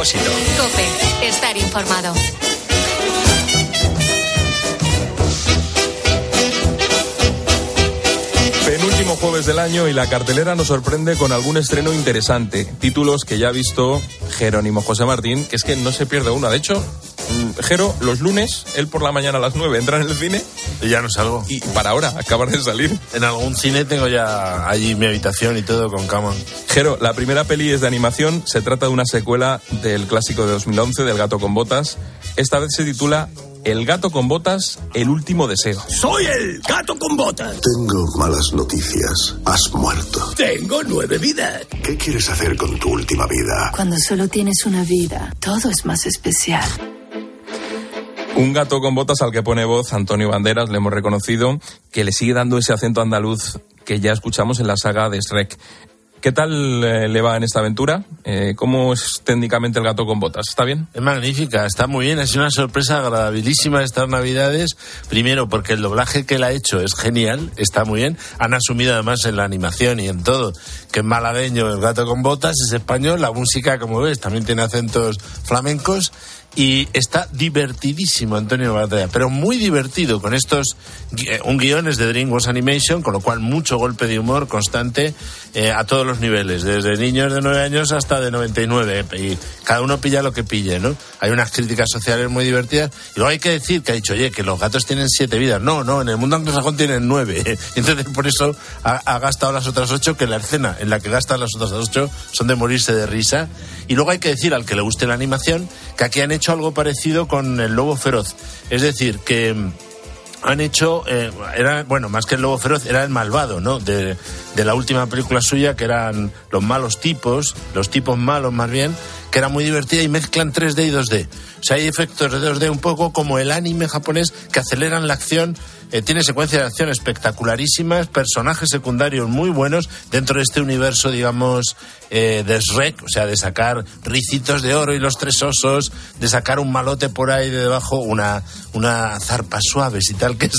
Cope, estar informado. Penúltimo jueves del año y la cartelera nos sorprende con algún estreno interesante. Títulos que ya ha visto Jerónimo José Martín, que es que no se pierde una. De hecho, Jero, los lunes, él por la mañana a las 9 entra en el cine Y ya no salgo. y para ahora, acabas de salir. En algún cine tengo ya allí mi habitación y todo con cama. Jero, la primera peli es de animación. Se trata de una secuela del clásico de 2011, del gato con botas. Esta vez se titula El gato con botas, el último deseo. Soy el gato con botas. Tengo malas noticias. Has muerto. Tengo nueve vidas. ¿Qué quieres hacer con tu última vida? Cuando solo tienes una vida, todo es más especial. Un gato con botas al que pone voz Antonio Banderas, le hemos reconocido, que le sigue dando ese acento andaluz que ya escuchamos en la saga de Shrek. ¿Qué tal eh, le va en esta aventura? Eh, ¿Cómo es técnicamente el gato con botas? ¿Está bien? Es magnífica, está muy bien, ha sido una sorpresa agradabilísima estas navidades. Primero porque el doblaje que él ha hecho es genial, está muy bien. Han asumido además en la animación y en todo que es malagueño el gato con botas, es español, la música como ves también tiene acentos flamencos y está divertidísimo Antonio Batalla, pero muy divertido con estos eh, un guion es de DreamWorks Animation, con lo cual mucho golpe de humor constante eh, a todos los niveles, desde niños de 9 años hasta de 99 y cada uno pilla lo que pille, ¿no? Hay unas críticas sociales muy divertidas y luego hay que decir que ha dicho, oye, que los gatos tienen siete vidas. No, no, en el mundo anglosajón tienen nueve. Entonces por eso ha, ha gastado las otras ocho, que la escena en la que gasta las otras ocho son de morirse de risa. Y luego hay que decir al que le guste la animación que aquí han hecho algo parecido con el lobo feroz. Es decir, que mm, han hecho, eh, era, bueno, más que el lobo feroz, era el malvado, ¿no? De, de la última película suya, que eran los malos tipos, los tipos malos más bien, que era muy divertida y mezclan 3D y 2D. O sea, hay efectos de 2D un poco como el anime japonés que aceleran la acción. eh, tiene secuencias de acción espectacularísimas, personajes secundarios muy buenos dentro de este universo, digamos, eh, de Shrek, o sea, de sacar ricitos de oro y los tres osos, de sacar un malote por ahí de debajo, una, una zarpa suaves y tal, que es,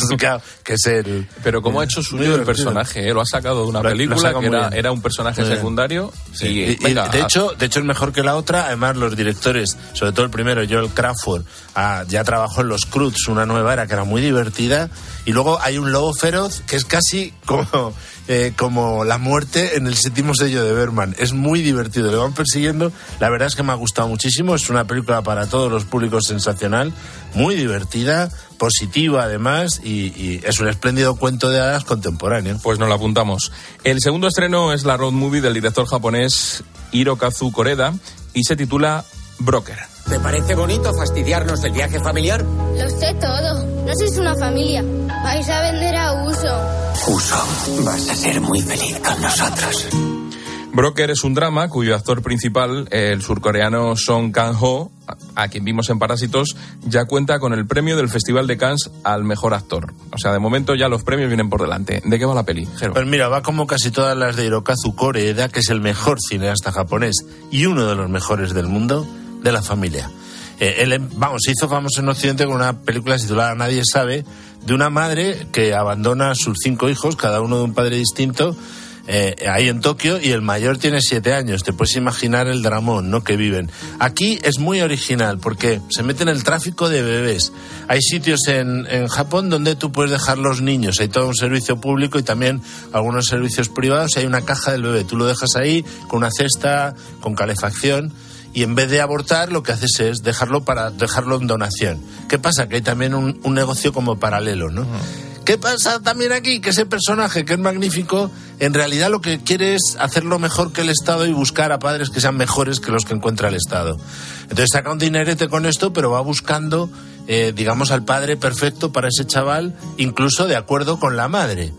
que es el... Pero ¿cómo ha hecho suyo el personaje? eh? Lo ha sacado de una Lo- lo película sacado que era, era un personaje secundario. Sí. Y, Y- y venga, de a- hecho, de hecho es mejor que la otra. Además, los directores, sobre todo el primero, Joel Crawford, ah, ya trabajó en Los Cruz, una nueva era que era muy divertida. Y luego hay un lobo feroz que es casi como, eh, como la muerte en el séptimo sello de Berman. Es muy divertido, le van persiguiendo. La verdad es que me ha gustado muchísimo. Es una película para todos los públicos sensacional, muy divertida, positiva además, y, y es un espléndido cuento de hadas contemporáneo. Pues nos lo apuntamos. El segundo estreno es la road movie del director japonés Hirokazu Koreda y se titula Broker. ¿Te parece bonito fastidiarnos del viaje familiar? Lo sé todo. No sois una familia. Vais a vender a uso. Uso, vas a ser muy feliz con nosotros. Broker es un drama cuyo actor principal, el surcoreano Song Kang-ho, a quien vimos en Parásitos, ya cuenta con el premio del Festival de Cannes al mejor actor. O sea, de momento ya los premios vienen por delante. ¿De qué va la peli, Jero? Pues mira, va como casi todas las de Hirokazu Koreeda, que es el mejor cineasta japonés y uno de los mejores del mundo, de la familia. Eh, él, vamos, se hizo famoso en Occidente con una película titulada Nadie sabe, de una madre que abandona a sus cinco hijos, cada uno de un padre distinto, eh, ahí en Tokio, y el mayor tiene siete años. Te puedes imaginar el dramón, ¿no? Que viven. Aquí es muy original porque se mete en el tráfico de bebés. Hay sitios en, en Japón donde tú puedes dejar los niños. Hay todo un servicio público y también algunos servicios privados. Hay una caja del bebé. Tú lo dejas ahí con una cesta, con calefacción y en vez de abortar lo que haces es dejarlo para dejarlo en donación. ¿Qué pasa? Que hay también un, un negocio como paralelo, ¿no? ¿Qué pasa también aquí? Que ese personaje que es magnífico, en realidad lo que quiere es hacerlo mejor que el Estado y buscar a padres que sean mejores que los que encuentra el Estado. Entonces saca un dinerete con esto, pero va buscando, eh, digamos, al padre perfecto para ese chaval, incluso de acuerdo con la madre.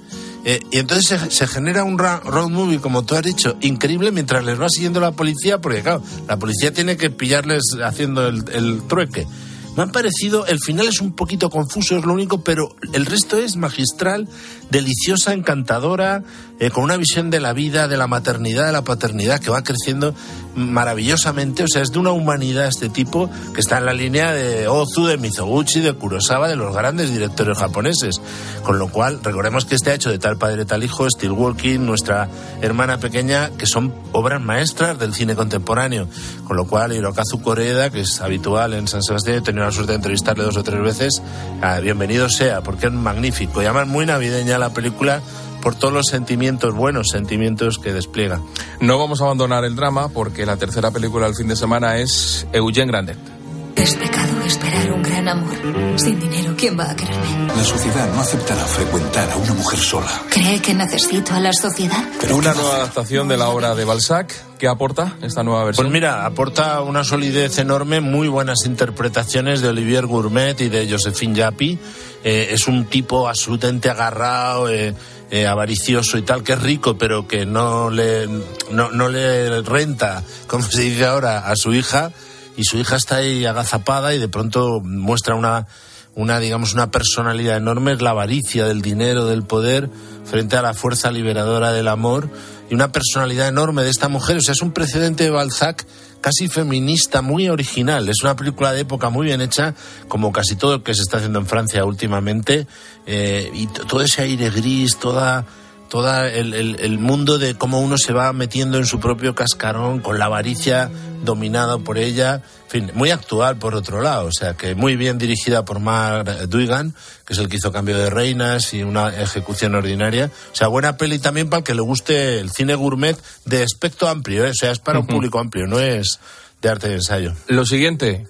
Eh, y entonces se, se genera un road movie, como tú has dicho, increíble mientras les va siguiendo la policía, porque claro, la policía tiene que pillarles haciendo el trueque. Me han parecido, el final es un poquito confuso, es lo único, pero el resto es magistral, deliciosa, encantadora, eh, con una visión de la vida, de la maternidad, de la paternidad, que va creciendo maravillosamente. O sea, es de una humanidad este tipo que está en la línea de Ozu, de Mizoguchi, de Kurosawa, de los grandes directores japoneses. Con lo cual, recordemos que este ha hecho de tal padre, tal hijo, Steel Walking, nuestra hermana pequeña, que son obras maestras del cine contemporáneo. Con lo cual, Hirokazu Koreda, que es habitual en San Sebastián, he tenido la suerte de entrevistarle dos o tres veces, ah, bienvenido sea, porque es magnífico. Y además muy navideña la película por todos los sentimientos, buenos sentimientos que despliega. No vamos a abandonar el drama porque la tercera película del fin de semana es Eugene Grandet. Es pecado esperar un gran amor. Sin dinero, ¿quién va a quererme? La sociedad no aceptará frecuentar a una mujer sola. ¿Cree que necesito a la sociedad? Una nueva adaptación de la obra de Balzac. ¿Qué aporta esta nueva versión? Pues mira, aporta una solidez enorme, muy buenas interpretaciones de Olivier Gourmet y de Josephine Yappi. Eh, es un tipo absolutamente agarrado, eh, eh, avaricioso y tal, que es rico, pero que no le, no, no le renta, como se dice ahora, a su hija. Y su hija está ahí agazapada y de pronto muestra una, una, digamos, una personalidad enorme, la avaricia del dinero, del poder, frente a la fuerza liberadora del amor, y una personalidad enorme de esta mujer. O sea, es un precedente de Balzac casi feminista, muy original. Es una película de época muy bien hecha, como casi todo lo que se está haciendo en Francia últimamente, eh, y todo ese aire gris, toda toda el, el- el mundo de cómo uno se va metiendo en su propio cascarón con la avaricia dominada por ella. En fin, muy actual por otro lado, o sea que muy bien dirigida por Mark Duigan, que es el que hizo Cambio de Reinas y una ejecución ordinaria. O sea, buena peli también para el que le guste el cine gourmet de aspecto amplio, ¿eh? o sea, es para un Ujú. público amplio, no es de arte de ensayo. Lo siguiente,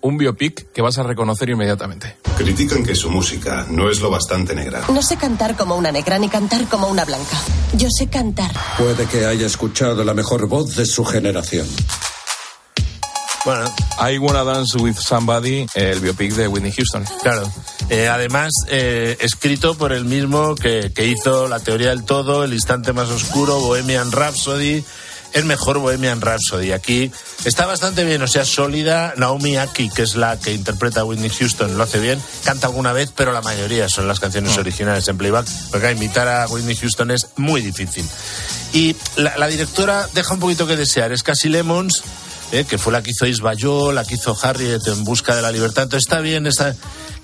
un biopic que vas a reconocer inmediatamente. Critican que su música no es lo bastante negra. No sé cantar como una negra ni cantar como una blanca. Yo sé cantar. Puede que haya escuchado la mejor voz de su generación. Bueno. I Wanna Dance With Somebody, el biopic de Whitney Houston. Claro. Eh, además, eh, escrito por el mismo que, que hizo La teoría del todo, El instante más oscuro, Bohemian Rhapsody, el mejor Bohemian Rhapsody. Aquí está bastante bien, o sea, sólida. Naomi Aki, que es la que interpreta a Whitney Houston, lo hace bien. Canta alguna vez, pero la mayoría son las canciones originales en playback. Porque imitar a Whitney Houston es muy difícil. Y la, la directora deja un poquito que desear. Es Cassie Lemons, eh, que fue la que hizo Isbayó, la que hizo Harriet en busca de la libertad. Entonces está bien, está...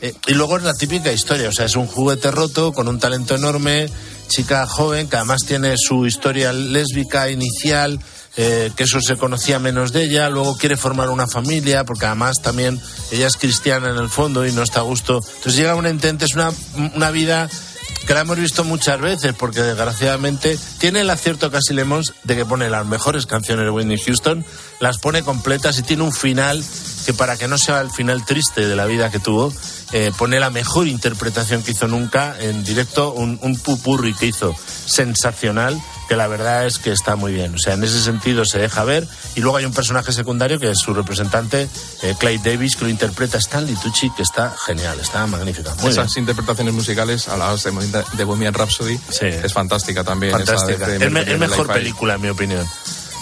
eh, y luego es la típica historia, o sea, es un juguete roto con un talento enorme, chica joven que además tiene su historia lésbica inicial, eh, que eso se conocía menos de ella, luego quiere formar una familia, porque además también ella es cristiana en el fondo y no está a gusto. Entonces llega un intento, es una, una vida que la hemos visto muchas veces, porque desgraciadamente tiene el acierto casi Lemons de que pone las mejores canciones de Whitney Houston, las pone completas y tiene un final que para que no sea el final triste de la vida que tuvo, eh, pone la mejor interpretación que hizo nunca en directo, un, un pupurri que hizo sensacional, que la verdad es que está muy bien. O sea, en ese sentido se deja ver. Y luego hay un personaje secundario que es su representante, eh, Clay Davis, que lo interpreta Stanley Tucci, que está genial, está magnífica. Muy Esas bien. interpretaciones musicales, a la de, de Bohemian Rhapsody, es fantástica también. Fantástica. Es, me- mejor Life película, en mi opinión.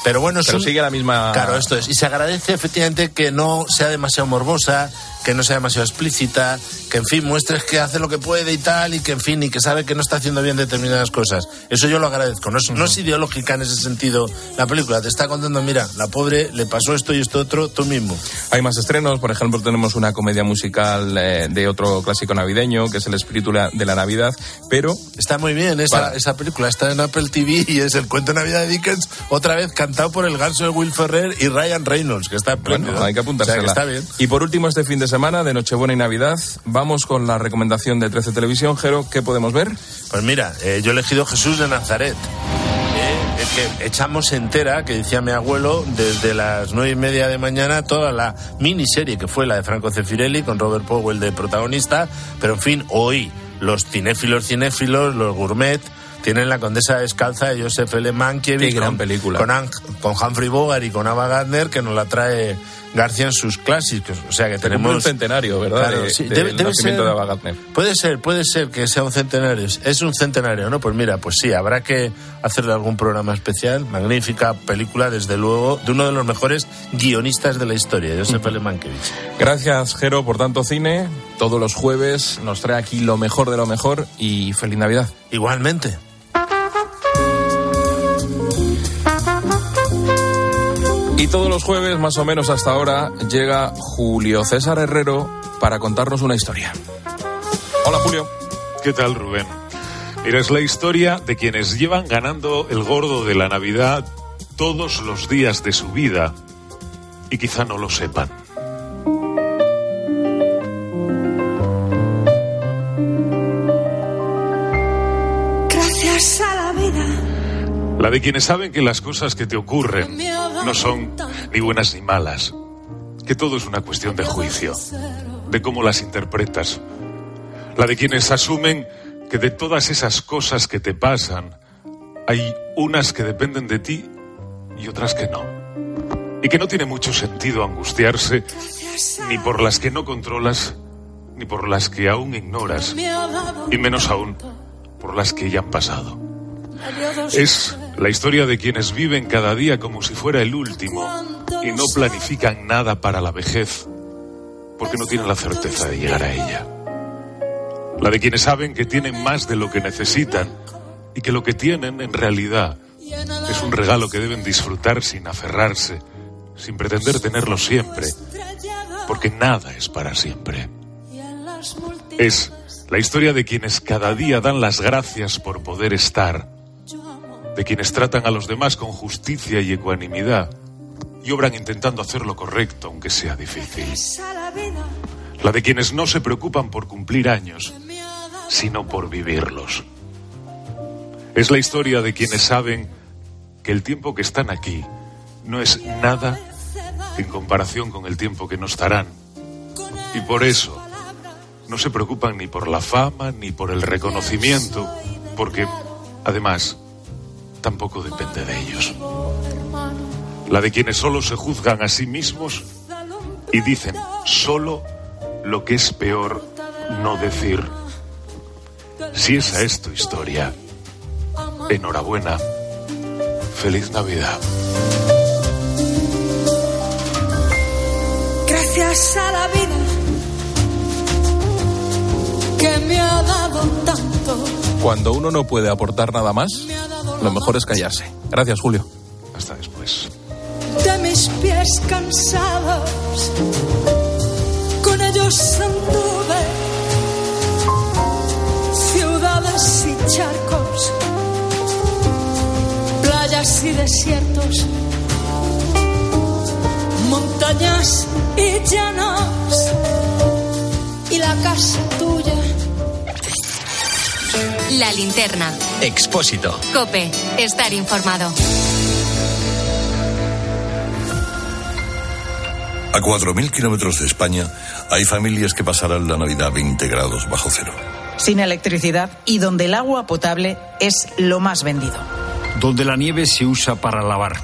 Pero bueno, Pero un- sigue la misma. Claro, esto es. Y se agradece efectivamente que no sea demasiado morbosa, que no sea demasiado explícita, que en fin muestres que hace lo que puede y tal, y que en fin, y que sabe que no está haciendo bien determinadas cosas. Eso yo lo agradezco. No es, no es ideológica en ese sentido la película. Te está contando, mira, la pobre le pasó esto y esto otro, tú mismo. Hay más estrenos, por ejemplo, tenemos una comedia musical eh, de otro clásico navideño, que es El espíritu de la Navidad, pero... Está muy bien esa, Para- esa película, está en Apple TV y es el cuento de Navidad de Dickens, otra vez cantado por el ganso de Will Ferrer y Ryan Reynolds, que está. Bueno, hay que O sea, apuntársela. que está bien. Y por último, este fin de semana, de Nochebuena y Navidad, vamos con la recomendación de 13 Televisión. Jero, ¿qué podemos ver? Pues mira, eh, yo he elegido Jesús de Nazaret. Eh, Es que echamos entera, que decía mi abuelo, desde las nueve y media de mañana toda la miniserie que fue la de Franco Cefirelli con Robert Powell de protagonista. Pero en fin, hoy los cinéfilos cinéfilos, los gourmet, tienen La Condesa Descalza de Joseph L. Mankiewicz. Qué gran con, película. Con, Ang- con Humphrey Bogart y con Ava Gardner, que nos la trae García en sus clásicos. O sea que tenemos... un centenario, ¿verdad? Claro, de- sí, debe- debe nacimiento ser- de Ava Gardner. Puede ser, puede ser que sea un centenario. Es un centenario, ¿no? Pues mira, pues sí, habrá que hacerle algún programa especial. Magnífica película, desde luego, de uno de los mejores guionistas de la historia, Joseph L. Mankiewicz. Gracias, Jero, por tanto cine. Todos los jueves nos trae aquí lo mejor de lo mejor y feliz Navidad. Igualmente. Y todos los jueves, más o menos hasta ahora, llega Julio César Herrero para contarnos una historia. Hola, Julio. ¿Qué tal, Rubén? Mira, es la historia de quienes llevan ganando el gordo de la Navidad todos los días de su vida y quizá no lo sepan. La de quienes saben que las cosas que te ocurren no son ni buenas ni malas, que todo es una cuestión de juicio, de cómo las interpretas. La de quienes asumen que de todas esas cosas que te pasan, hay unas que dependen de ti y otras que no. Y que no tiene mucho sentido angustiarse ni por las que no controlas, ni por las que aún ignoras, y menos aún por las que ya han pasado. Es la historia de quienes viven cada día como si fuera el último y no planifican nada para la vejez porque no tienen la certeza de llegar a ella. La de quienes saben que tienen más de lo que necesitan y que lo que tienen en realidad es un regalo que deben disfrutar sin aferrarse, sin pretender tenerlo siempre, porque nada es para siempre. Es la historia de quienes cada día dan las gracias por poder estar, de quienes tratan a los demás con justicia y ecuanimidad y obran intentando hacer lo correcto, aunque sea difícil. La de quienes no se preocupan por cumplir años, sino por vivirlos. Es la historia de quienes saben que el tiempo que están aquí no es nada en comparación con el tiempo que no estarán. Y por eso no se preocupan ni por la fama ni por el reconocimiento, porque, además, tampoco depende de ellos. La de quienes solo se juzgan a sí mismos y dicen solo lo que es peor no decir. Si esa es tu historia, enhorabuena. Feliz Navidad. Gracias a la vida que me ha dado tanto. Cuando uno no puede aportar nada más, lo mejor es callarse. Gracias, Julio. Hasta después. de mis pies cansados. Con ellos anduve ciudades y charcos, playas y desiertos, montañas y llanos, y la casa. La linterna. Expósito. Cope. Estar informado. A 4.000 kilómetros de España hay familias que pasarán la Navidad a 20 grados bajo cero. sin electricidad y donde el agua potable es lo más vendido. Donde la nieve se usa para lavar.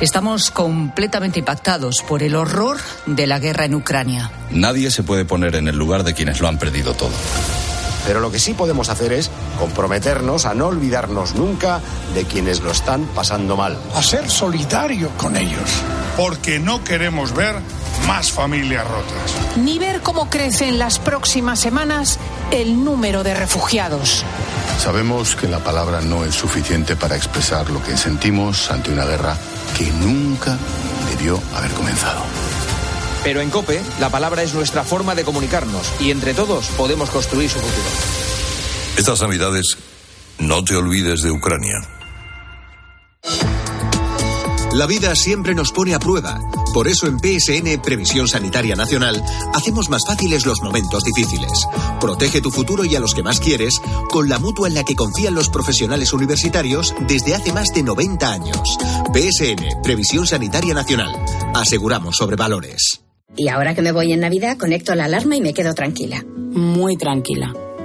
Estamos completamente impactados por el horror de la guerra en Ucrania. Nadie se puede poner en el lugar de quienes lo han perdido todo. Pero lo que sí podemos hacer es comprometernos a no olvidarnos nunca de quienes lo están pasando mal. a ser solidario con ellos. Porque no queremos ver más familias rotas. ni ver cómo crece en las próximas semanas el número de refugiados. Sabemos que la palabra no es suficiente para expresar lo que sentimos ante una guerra que nunca debió haber comenzado. Pero en COPE, la palabra es nuestra forma de comunicarnos y entre todos podemos construir su futuro. Estas Navidades, no te olvides de Ucrania. La vida siempre nos pone a prueba. Por eso en PSN, Previsión Sanitaria Nacional, hacemos más fáciles los momentos difíciles. Protege tu futuro y a los que más quieres con la mutua en la que confían los profesionales universitarios desde hace más de 90 años. PSN, Previsión Sanitaria Nacional. Aseguramos sobre valores. Y ahora que me voy en Navidad, conecto la alarma y me quedo tranquila. Muy tranquila.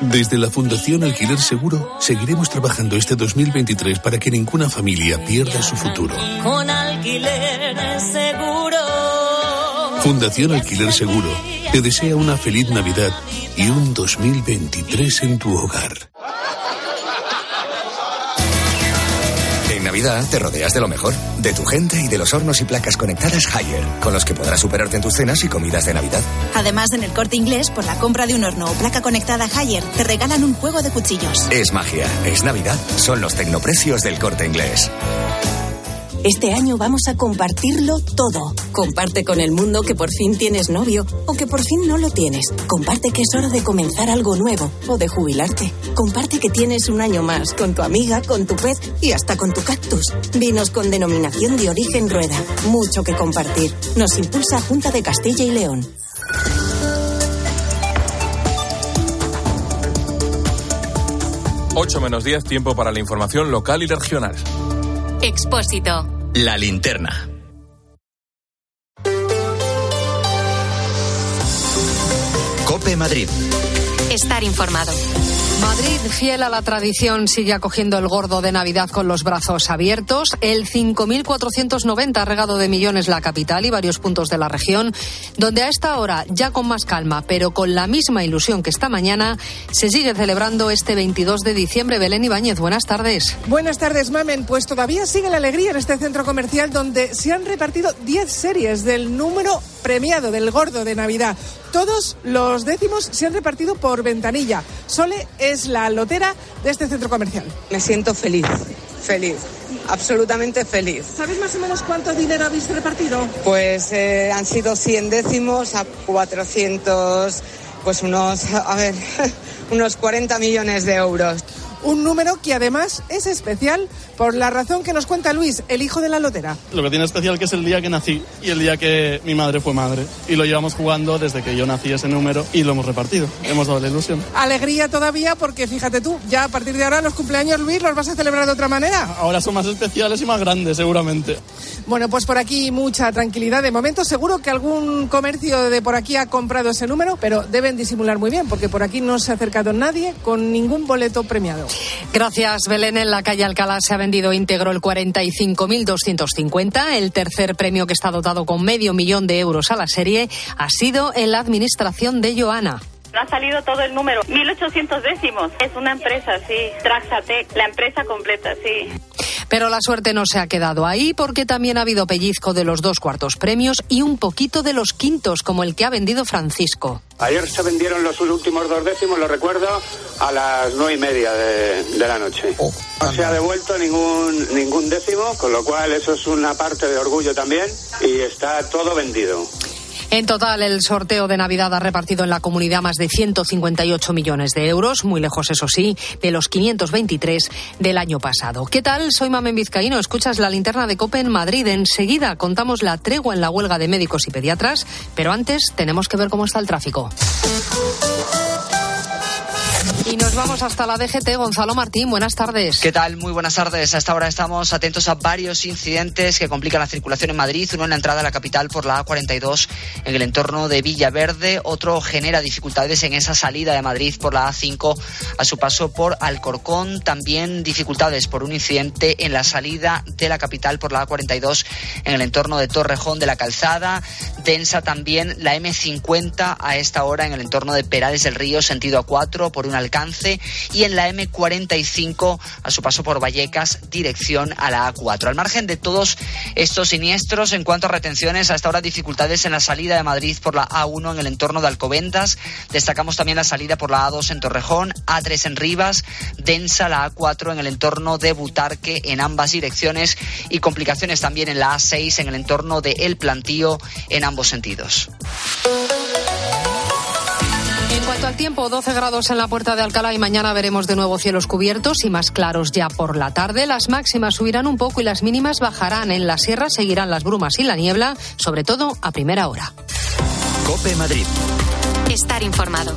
Desde la Fundación Alquiler Seguro seguiremos trabajando este 2023 para que ninguna familia pierda su futuro. Con alquiler seguro. Fundación Alquiler Seguro te desea una feliz Navidad y un 2023 en tu hogar. Navidad te rodeas de lo mejor, de tu gente y de los hornos y placas conectadas Haier, con los que podrás superarte en tus cenas y comidas de Navidad. Además, en el corte inglés, por la compra de un horno o placa conectada Haier, te regalan un juego de cuchillos. Es magia, es Navidad, son los tecnoprecios del corte inglés. Este año vamos a compartirlo todo. Comparte con el mundo que por fin tienes novio o que por fin no lo tienes. Comparte que es hora de comenzar algo nuevo o de jubilarte. Comparte que tienes un año más con tu amiga, con tu pez y hasta con tu cactus. Vinos con denominación de origen rueda. Mucho que compartir. Nos impulsa Junta de Castilla y León. Ocho menos 10, tiempo para la información local y regional. Expósito. La linterna. Cope Madrid. Estar informado. Madrid, fiel a la tradición, sigue acogiendo el gordo de Navidad con los brazos abiertos. El 5.490 ha regado de millones la capital y varios puntos de la región, donde a esta hora, ya con más calma, pero con la misma ilusión que esta mañana, se sigue celebrando este 22 de diciembre. Belén Ibáñez, buenas tardes. Buenas tardes, Mamen. Pues todavía sigue la alegría en este centro comercial donde se han repartido 10 series del número premiado del gordo de Navidad. Todos los décimos se han repartido por ventanilla. Sole es la lotera de este centro comercial. Me siento feliz, feliz, absolutamente feliz. ¿Sabes más o menos cuánto dinero habéis repartido? Pues eh, han sido 100 décimos a 400, pues unos, a ver, unos 40 millones de euros. Un número que además es especial por la razón que nos cuenta Luis, el hijo de la lotera. Lo que tiene especial que es el día que nací y el día que mi madre fue madre. Y lo llevamos jugando desde que yo nací ese número y lo hemos repartido. Hemos dado la ilusión. Alegría todavía porque fíjate tú, ya a partir de ahora los cumpleaños Luis los vas a celebrar de otra manera. Ahora son más especiales y más grandes seguramente. Bueno, pues por aquí mucha tranquilidad. De momento seguro que algún comercio de por aquí ha comprado ese número, pero deben disimular muy bien porque por aquí no se ha acercado nadie con ningún boleto premiado. Gracias, Belén. En la calle Alcalá se ha vendido íntegro el 45.250. El tercer premio que está dotado con medio millón de euros a la serie ha sido en la administración de Joana. No ha salido todo el número. 1.800 décimos. Es una empresa, sí. Traxatec, la empresa completa, sí. Pero la suerte no se ha quedado ahí porque también ha habido pellizco de los dos cuartos premios y un poquito de los quintos, como el que ha vendido Francisco. Ayer se vendieron los últimos dos décimos, lo recuerdo, a las nueve y media de, de la noche. no se ha devuelto ningún, ningún décimo, con lo cual eso es una parte de orgullo también y está todo vendido. En total, el sorteo de Navidad ha repartido en la comunidad más de 158 millones de euros, muy lejos, eso sí, de los 523 del año pasado. ¿Qué tal? Soy Mamen Vizcaíno. Escuchas la linterna de COPE en Madrid. Enseguida contamos la tregua en la huelga de médicos y pediatras, pero antes tenemos que ver cómo está el tráfico. Y nos vamos hasta la DGT. Gonzalo Martín, buenas tardes. ¿Qué tal? Muy buenas tardes. Hasta ahora estamos atentos a varios incidentes que complican la circulación en Madrid. Uno en la entrada a la capital por la A42 en el entorno de Villaverde. Otro genera dificultades en esa salida de Madrid por la A5 a su paso por Alcorcón. También dificultades por un incidente en la salida de la capital por la A42 en el entorno de Torrejón de la Calzada. Densa también la M50 a esta hora en el entorno de Perales del Río, sentido A4 por un alcalde alcance y en la M45 a su paso por Vallecas, dirección a la A4. Al margen de todos estos siniestros, en cuanto a retenciones, hasta ahora dificultades en la salida de Madrid por la A1 en el entorno de Alcobendas. Destacamos también la salida por la A2 en Torrejón, A3 en Rivas, densa la A4 en el entorno de Butarque en ambas direcciones y complicaciones también en la A6 en el entorno de El Plantío en ambos sentidos. Cuanto al tiempo, 12 grados en la puerta de Alcalá y mañana veremos de nuevo cielos cubiertos y más claros ya por la tarde. Las máximas subirán un poco y las mínimas bajarán. En la sierra seguirán las brumas y la niebla, sobre todo a primera hora. Cope Madrid. Estar informado.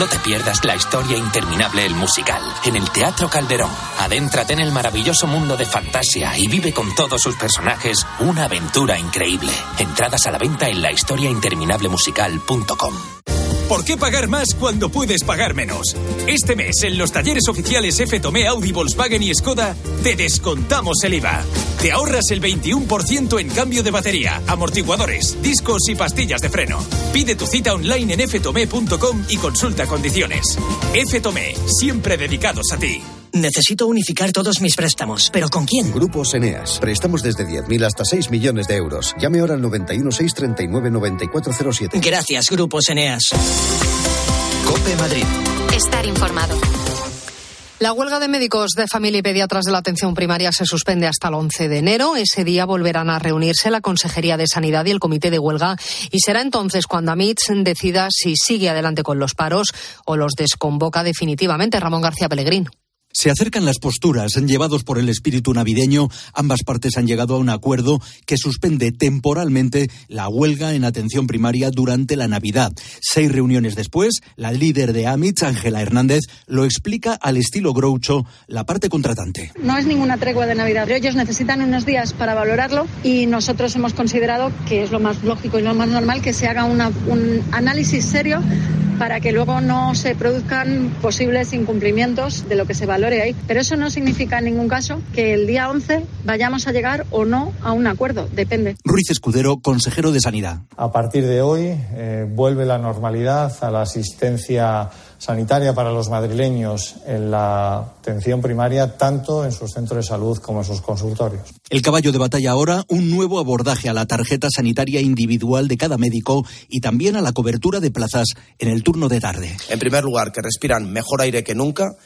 No te pierdas la historia interminable El Musical en el Teatro Calderón. Adéntrate en el maravilloso mundo de fantasía y vive con todos sus personajes una aventura increíble. Entradas a la venta en la historiainterminablemusical.com. ¿Por qué pagar más cuando puedes pagar menos? Este mes en los talleres oficiales F Tomé, Audi, Volkswagen y Skoda te descontamos el IVA. Te ahorras el 21% en cambio de batería, amortiguadores, discos y pastillas de freno. Pide tu cita online en ftome.com y consulta condiciones. F Tomé, siempre dedicados a ti. Necesito unificar todos mis préstamos. ¿Pero con quién? Grupos Eneas. Préstamos desde 10.000 hasta 6 millones de euros. Llame ahora al 91 639 9407. Gracias, Grupos Eneas. Cope Madrid. Estar informado. La huelga de médicos de familia y pediatras de la atención primaria se suspende hasta el 11 de enero. Ese día volverán a reunirse la Consejería de Sanidad y el Comité de Huelga y será entonces cuando AMITS decida si sigue adelante con los paros o los desconvoca definitivamente. Ramón García Pellegrín. Se acercan las posturas, llevados por el espíritu navideño. Ambas partes han llegado a un acuerdo que suspende temporalmente la huelga en atención primaria durante la Navidad. Seis reuniones después, la líder de AMITS, Ángela Hernández, lo explica al estilo Groucho, la parte contratante. No es ninguna tregua de Navidad. Ellos necesitan unos días para valorarlo y nosotros hemos considerado que es lo más lógico y lo más normal que se haga una, un análisis serio para que luego no se produzcan posibles incumplimientos de lo que se ahí. Pero eso no significa en ningún caso que el día 11 vayamos a llegar o no a un acuerdo, depende. Ruiz Escudero, consejero de Sanidad. A partir de hoy eh, vuelve la normalidad a la asistencia sanitaria para los madrileños en la atención primaria, tanto en sus centros de salud como en sus consultorios. El caballo de batalla ahora, un nuevo abordaje a la tarjeta sanitaria individual de cada médico y también a la cobertura de plazas en el turno de tarde. En primer lugar, que respiran mejor aire que nunca.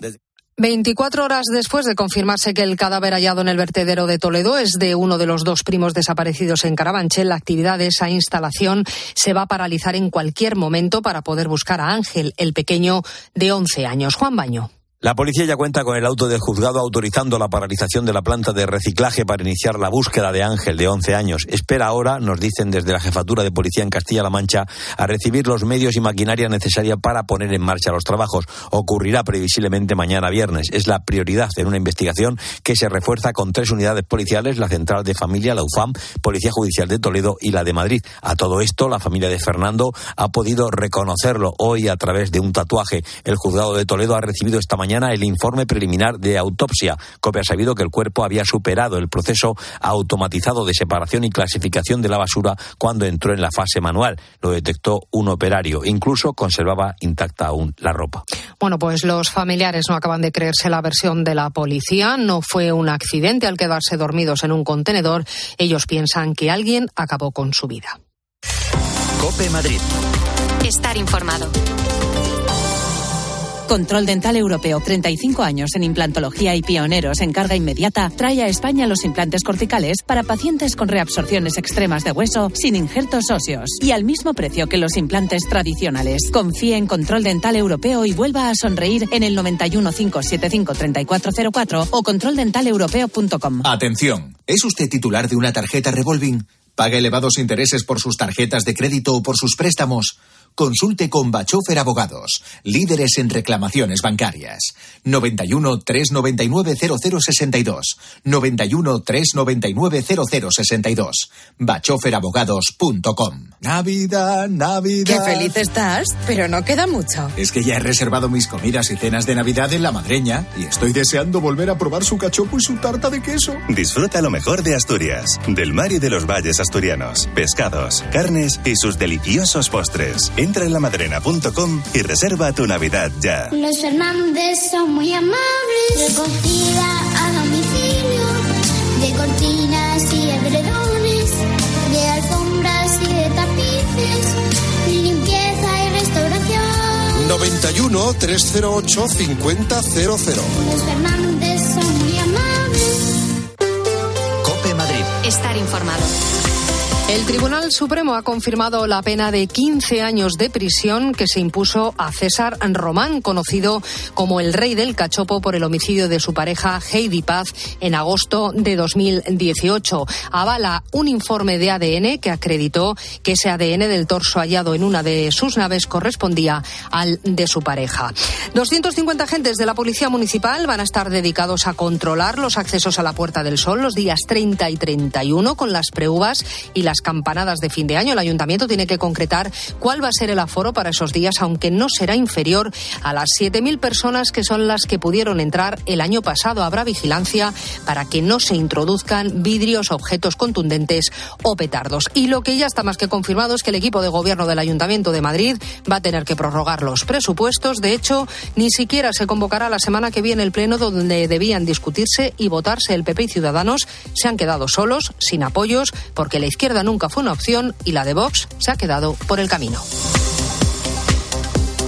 Desde... 24 horas después de confirmarse que el cadáver hallado en el vertedero de Toledo es de uno de los dos primos desaparecidos en Carabanchel, la actividad de esa instalación se va a paralizar en cualquier momento para poder buscar a Ángel, el pequeño de 11 años. Juan Baño. La policía ya cuenta con el auto del juzgado autorizando la paralización de la planta de reciclaje para iniciar la búsqueda de Ángel, de 11 años. Espera ahora, nos dicen desde la jefatura de policía en Castilla-La Mancha, a recibir los medios y maquinaria necesaria para poner en marcha los trabajos. Ocurrirá previsiblemente mañana viernes. Es la prioridad en una investigación que se refuerza con tres unidades policiales, la Central de Familia, la UFAM, Policía Judicial de Toledo y la de Madrid. A todo esto, la familia de Fernando ha podido reconocerlo hoy a través de un tatuaje. El juzgado de Toledo ha recibido esta mañana el informe preliminar de autopsia. COPE ha sabido que el cuerpo había superado el proceso automatizado de separación y clasificación de la basura cuando entró en la fase manual. Lo detectó un operario. Incluso conservaba intacta aún la ropa. Bueno, pues los familiares no acaban de creerse la versión de la policía. No fue un accidente al quedarse dormidos en un contenedor. Ellos piensan que alguien acabó con su vida. Cope Madrid. Estar informado. Control Dental Europeo, 35 años en implantología y pioneros en carga inmediata, trae a España los implantes corticales para pacientes con reabsorciones extremas de hueso sin injertos óseos y al mismo precio que los implantes tradicionales. Confíe en Control Dental Europeo y vuelva a sonreír en el 91 575 3404 o controldentaleuropeo.com. Atención, ¿es usted titular de una tarjeta revolving? ¿Paga elevados intereses por sus tarjetas de crédito o por sus préstamos? Consulte con Bachofer Abogados, líderes en reclamaciones bancarias. 91 399 0062. 91 399 0062. bachoferabogados.com. Navidad, Navidad. Qué feliz estás, pero no queda mucho. Es que ya he reservado mis comidas y cenas de Navidad en la madreña y estoy deseando volver a probar su cachopo y su tarta de queso. Disfruta lo mejor de Asturias, del mar y de los valles asturianos, pescados, carnes y sus deliciosos postres. Entra en lamadrena.com y reserva tu Navidad ya. Los Fernández son muy amables. Recogida a domicilio de cortinas y edredones, de alfombras y de tapices, limpieza y restauración. 91 308 5000. Los Fernández son muy amables. Cope Madrid. Estar informado. El Tribunal Supremo ha confirmado la pena de 15 años de prisión que se impuso a César Román, conocido como el rey del cachopo por el homicidio de su pareja Heidi Paz en agosto de 2018. Avala un informe de ADN que acreditó que ese ADN del torso hallado en una de sus naves correspondía al de su pareja. 250 agentes de la Policía Municipal van a estar dedicados a controlar los accesos a la Puerta del Sol los días 30 y 31 con las preuvas y las campanadas de fin de año. El ayuntamiento tiene que concretar cuál va a ser el aforo para esos días, aunque no será inferior a las 7.000 personas que son las que pudieron entrar el año pasado. Habrá vigilancia para que no se introduzcan vidrios, objetos contundentes o petardos. Y lo que ya está más que confirmado es que el equipo de gobierno del Ayuntamiento de Madrid va a tener que prorrogar los presupuestos. De hecho, ni siquiera se convocará la semana que viene el pleno donde debían discutirse y votarse el PP y Ciudadanos. Se han quedado solos, sin apoyos, porque la izquierda nunca fue una opción y la de Vox se ha quedado por el camino.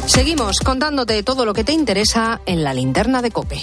Seguimos contándote todo lo que te interesa en la linterna de Cope.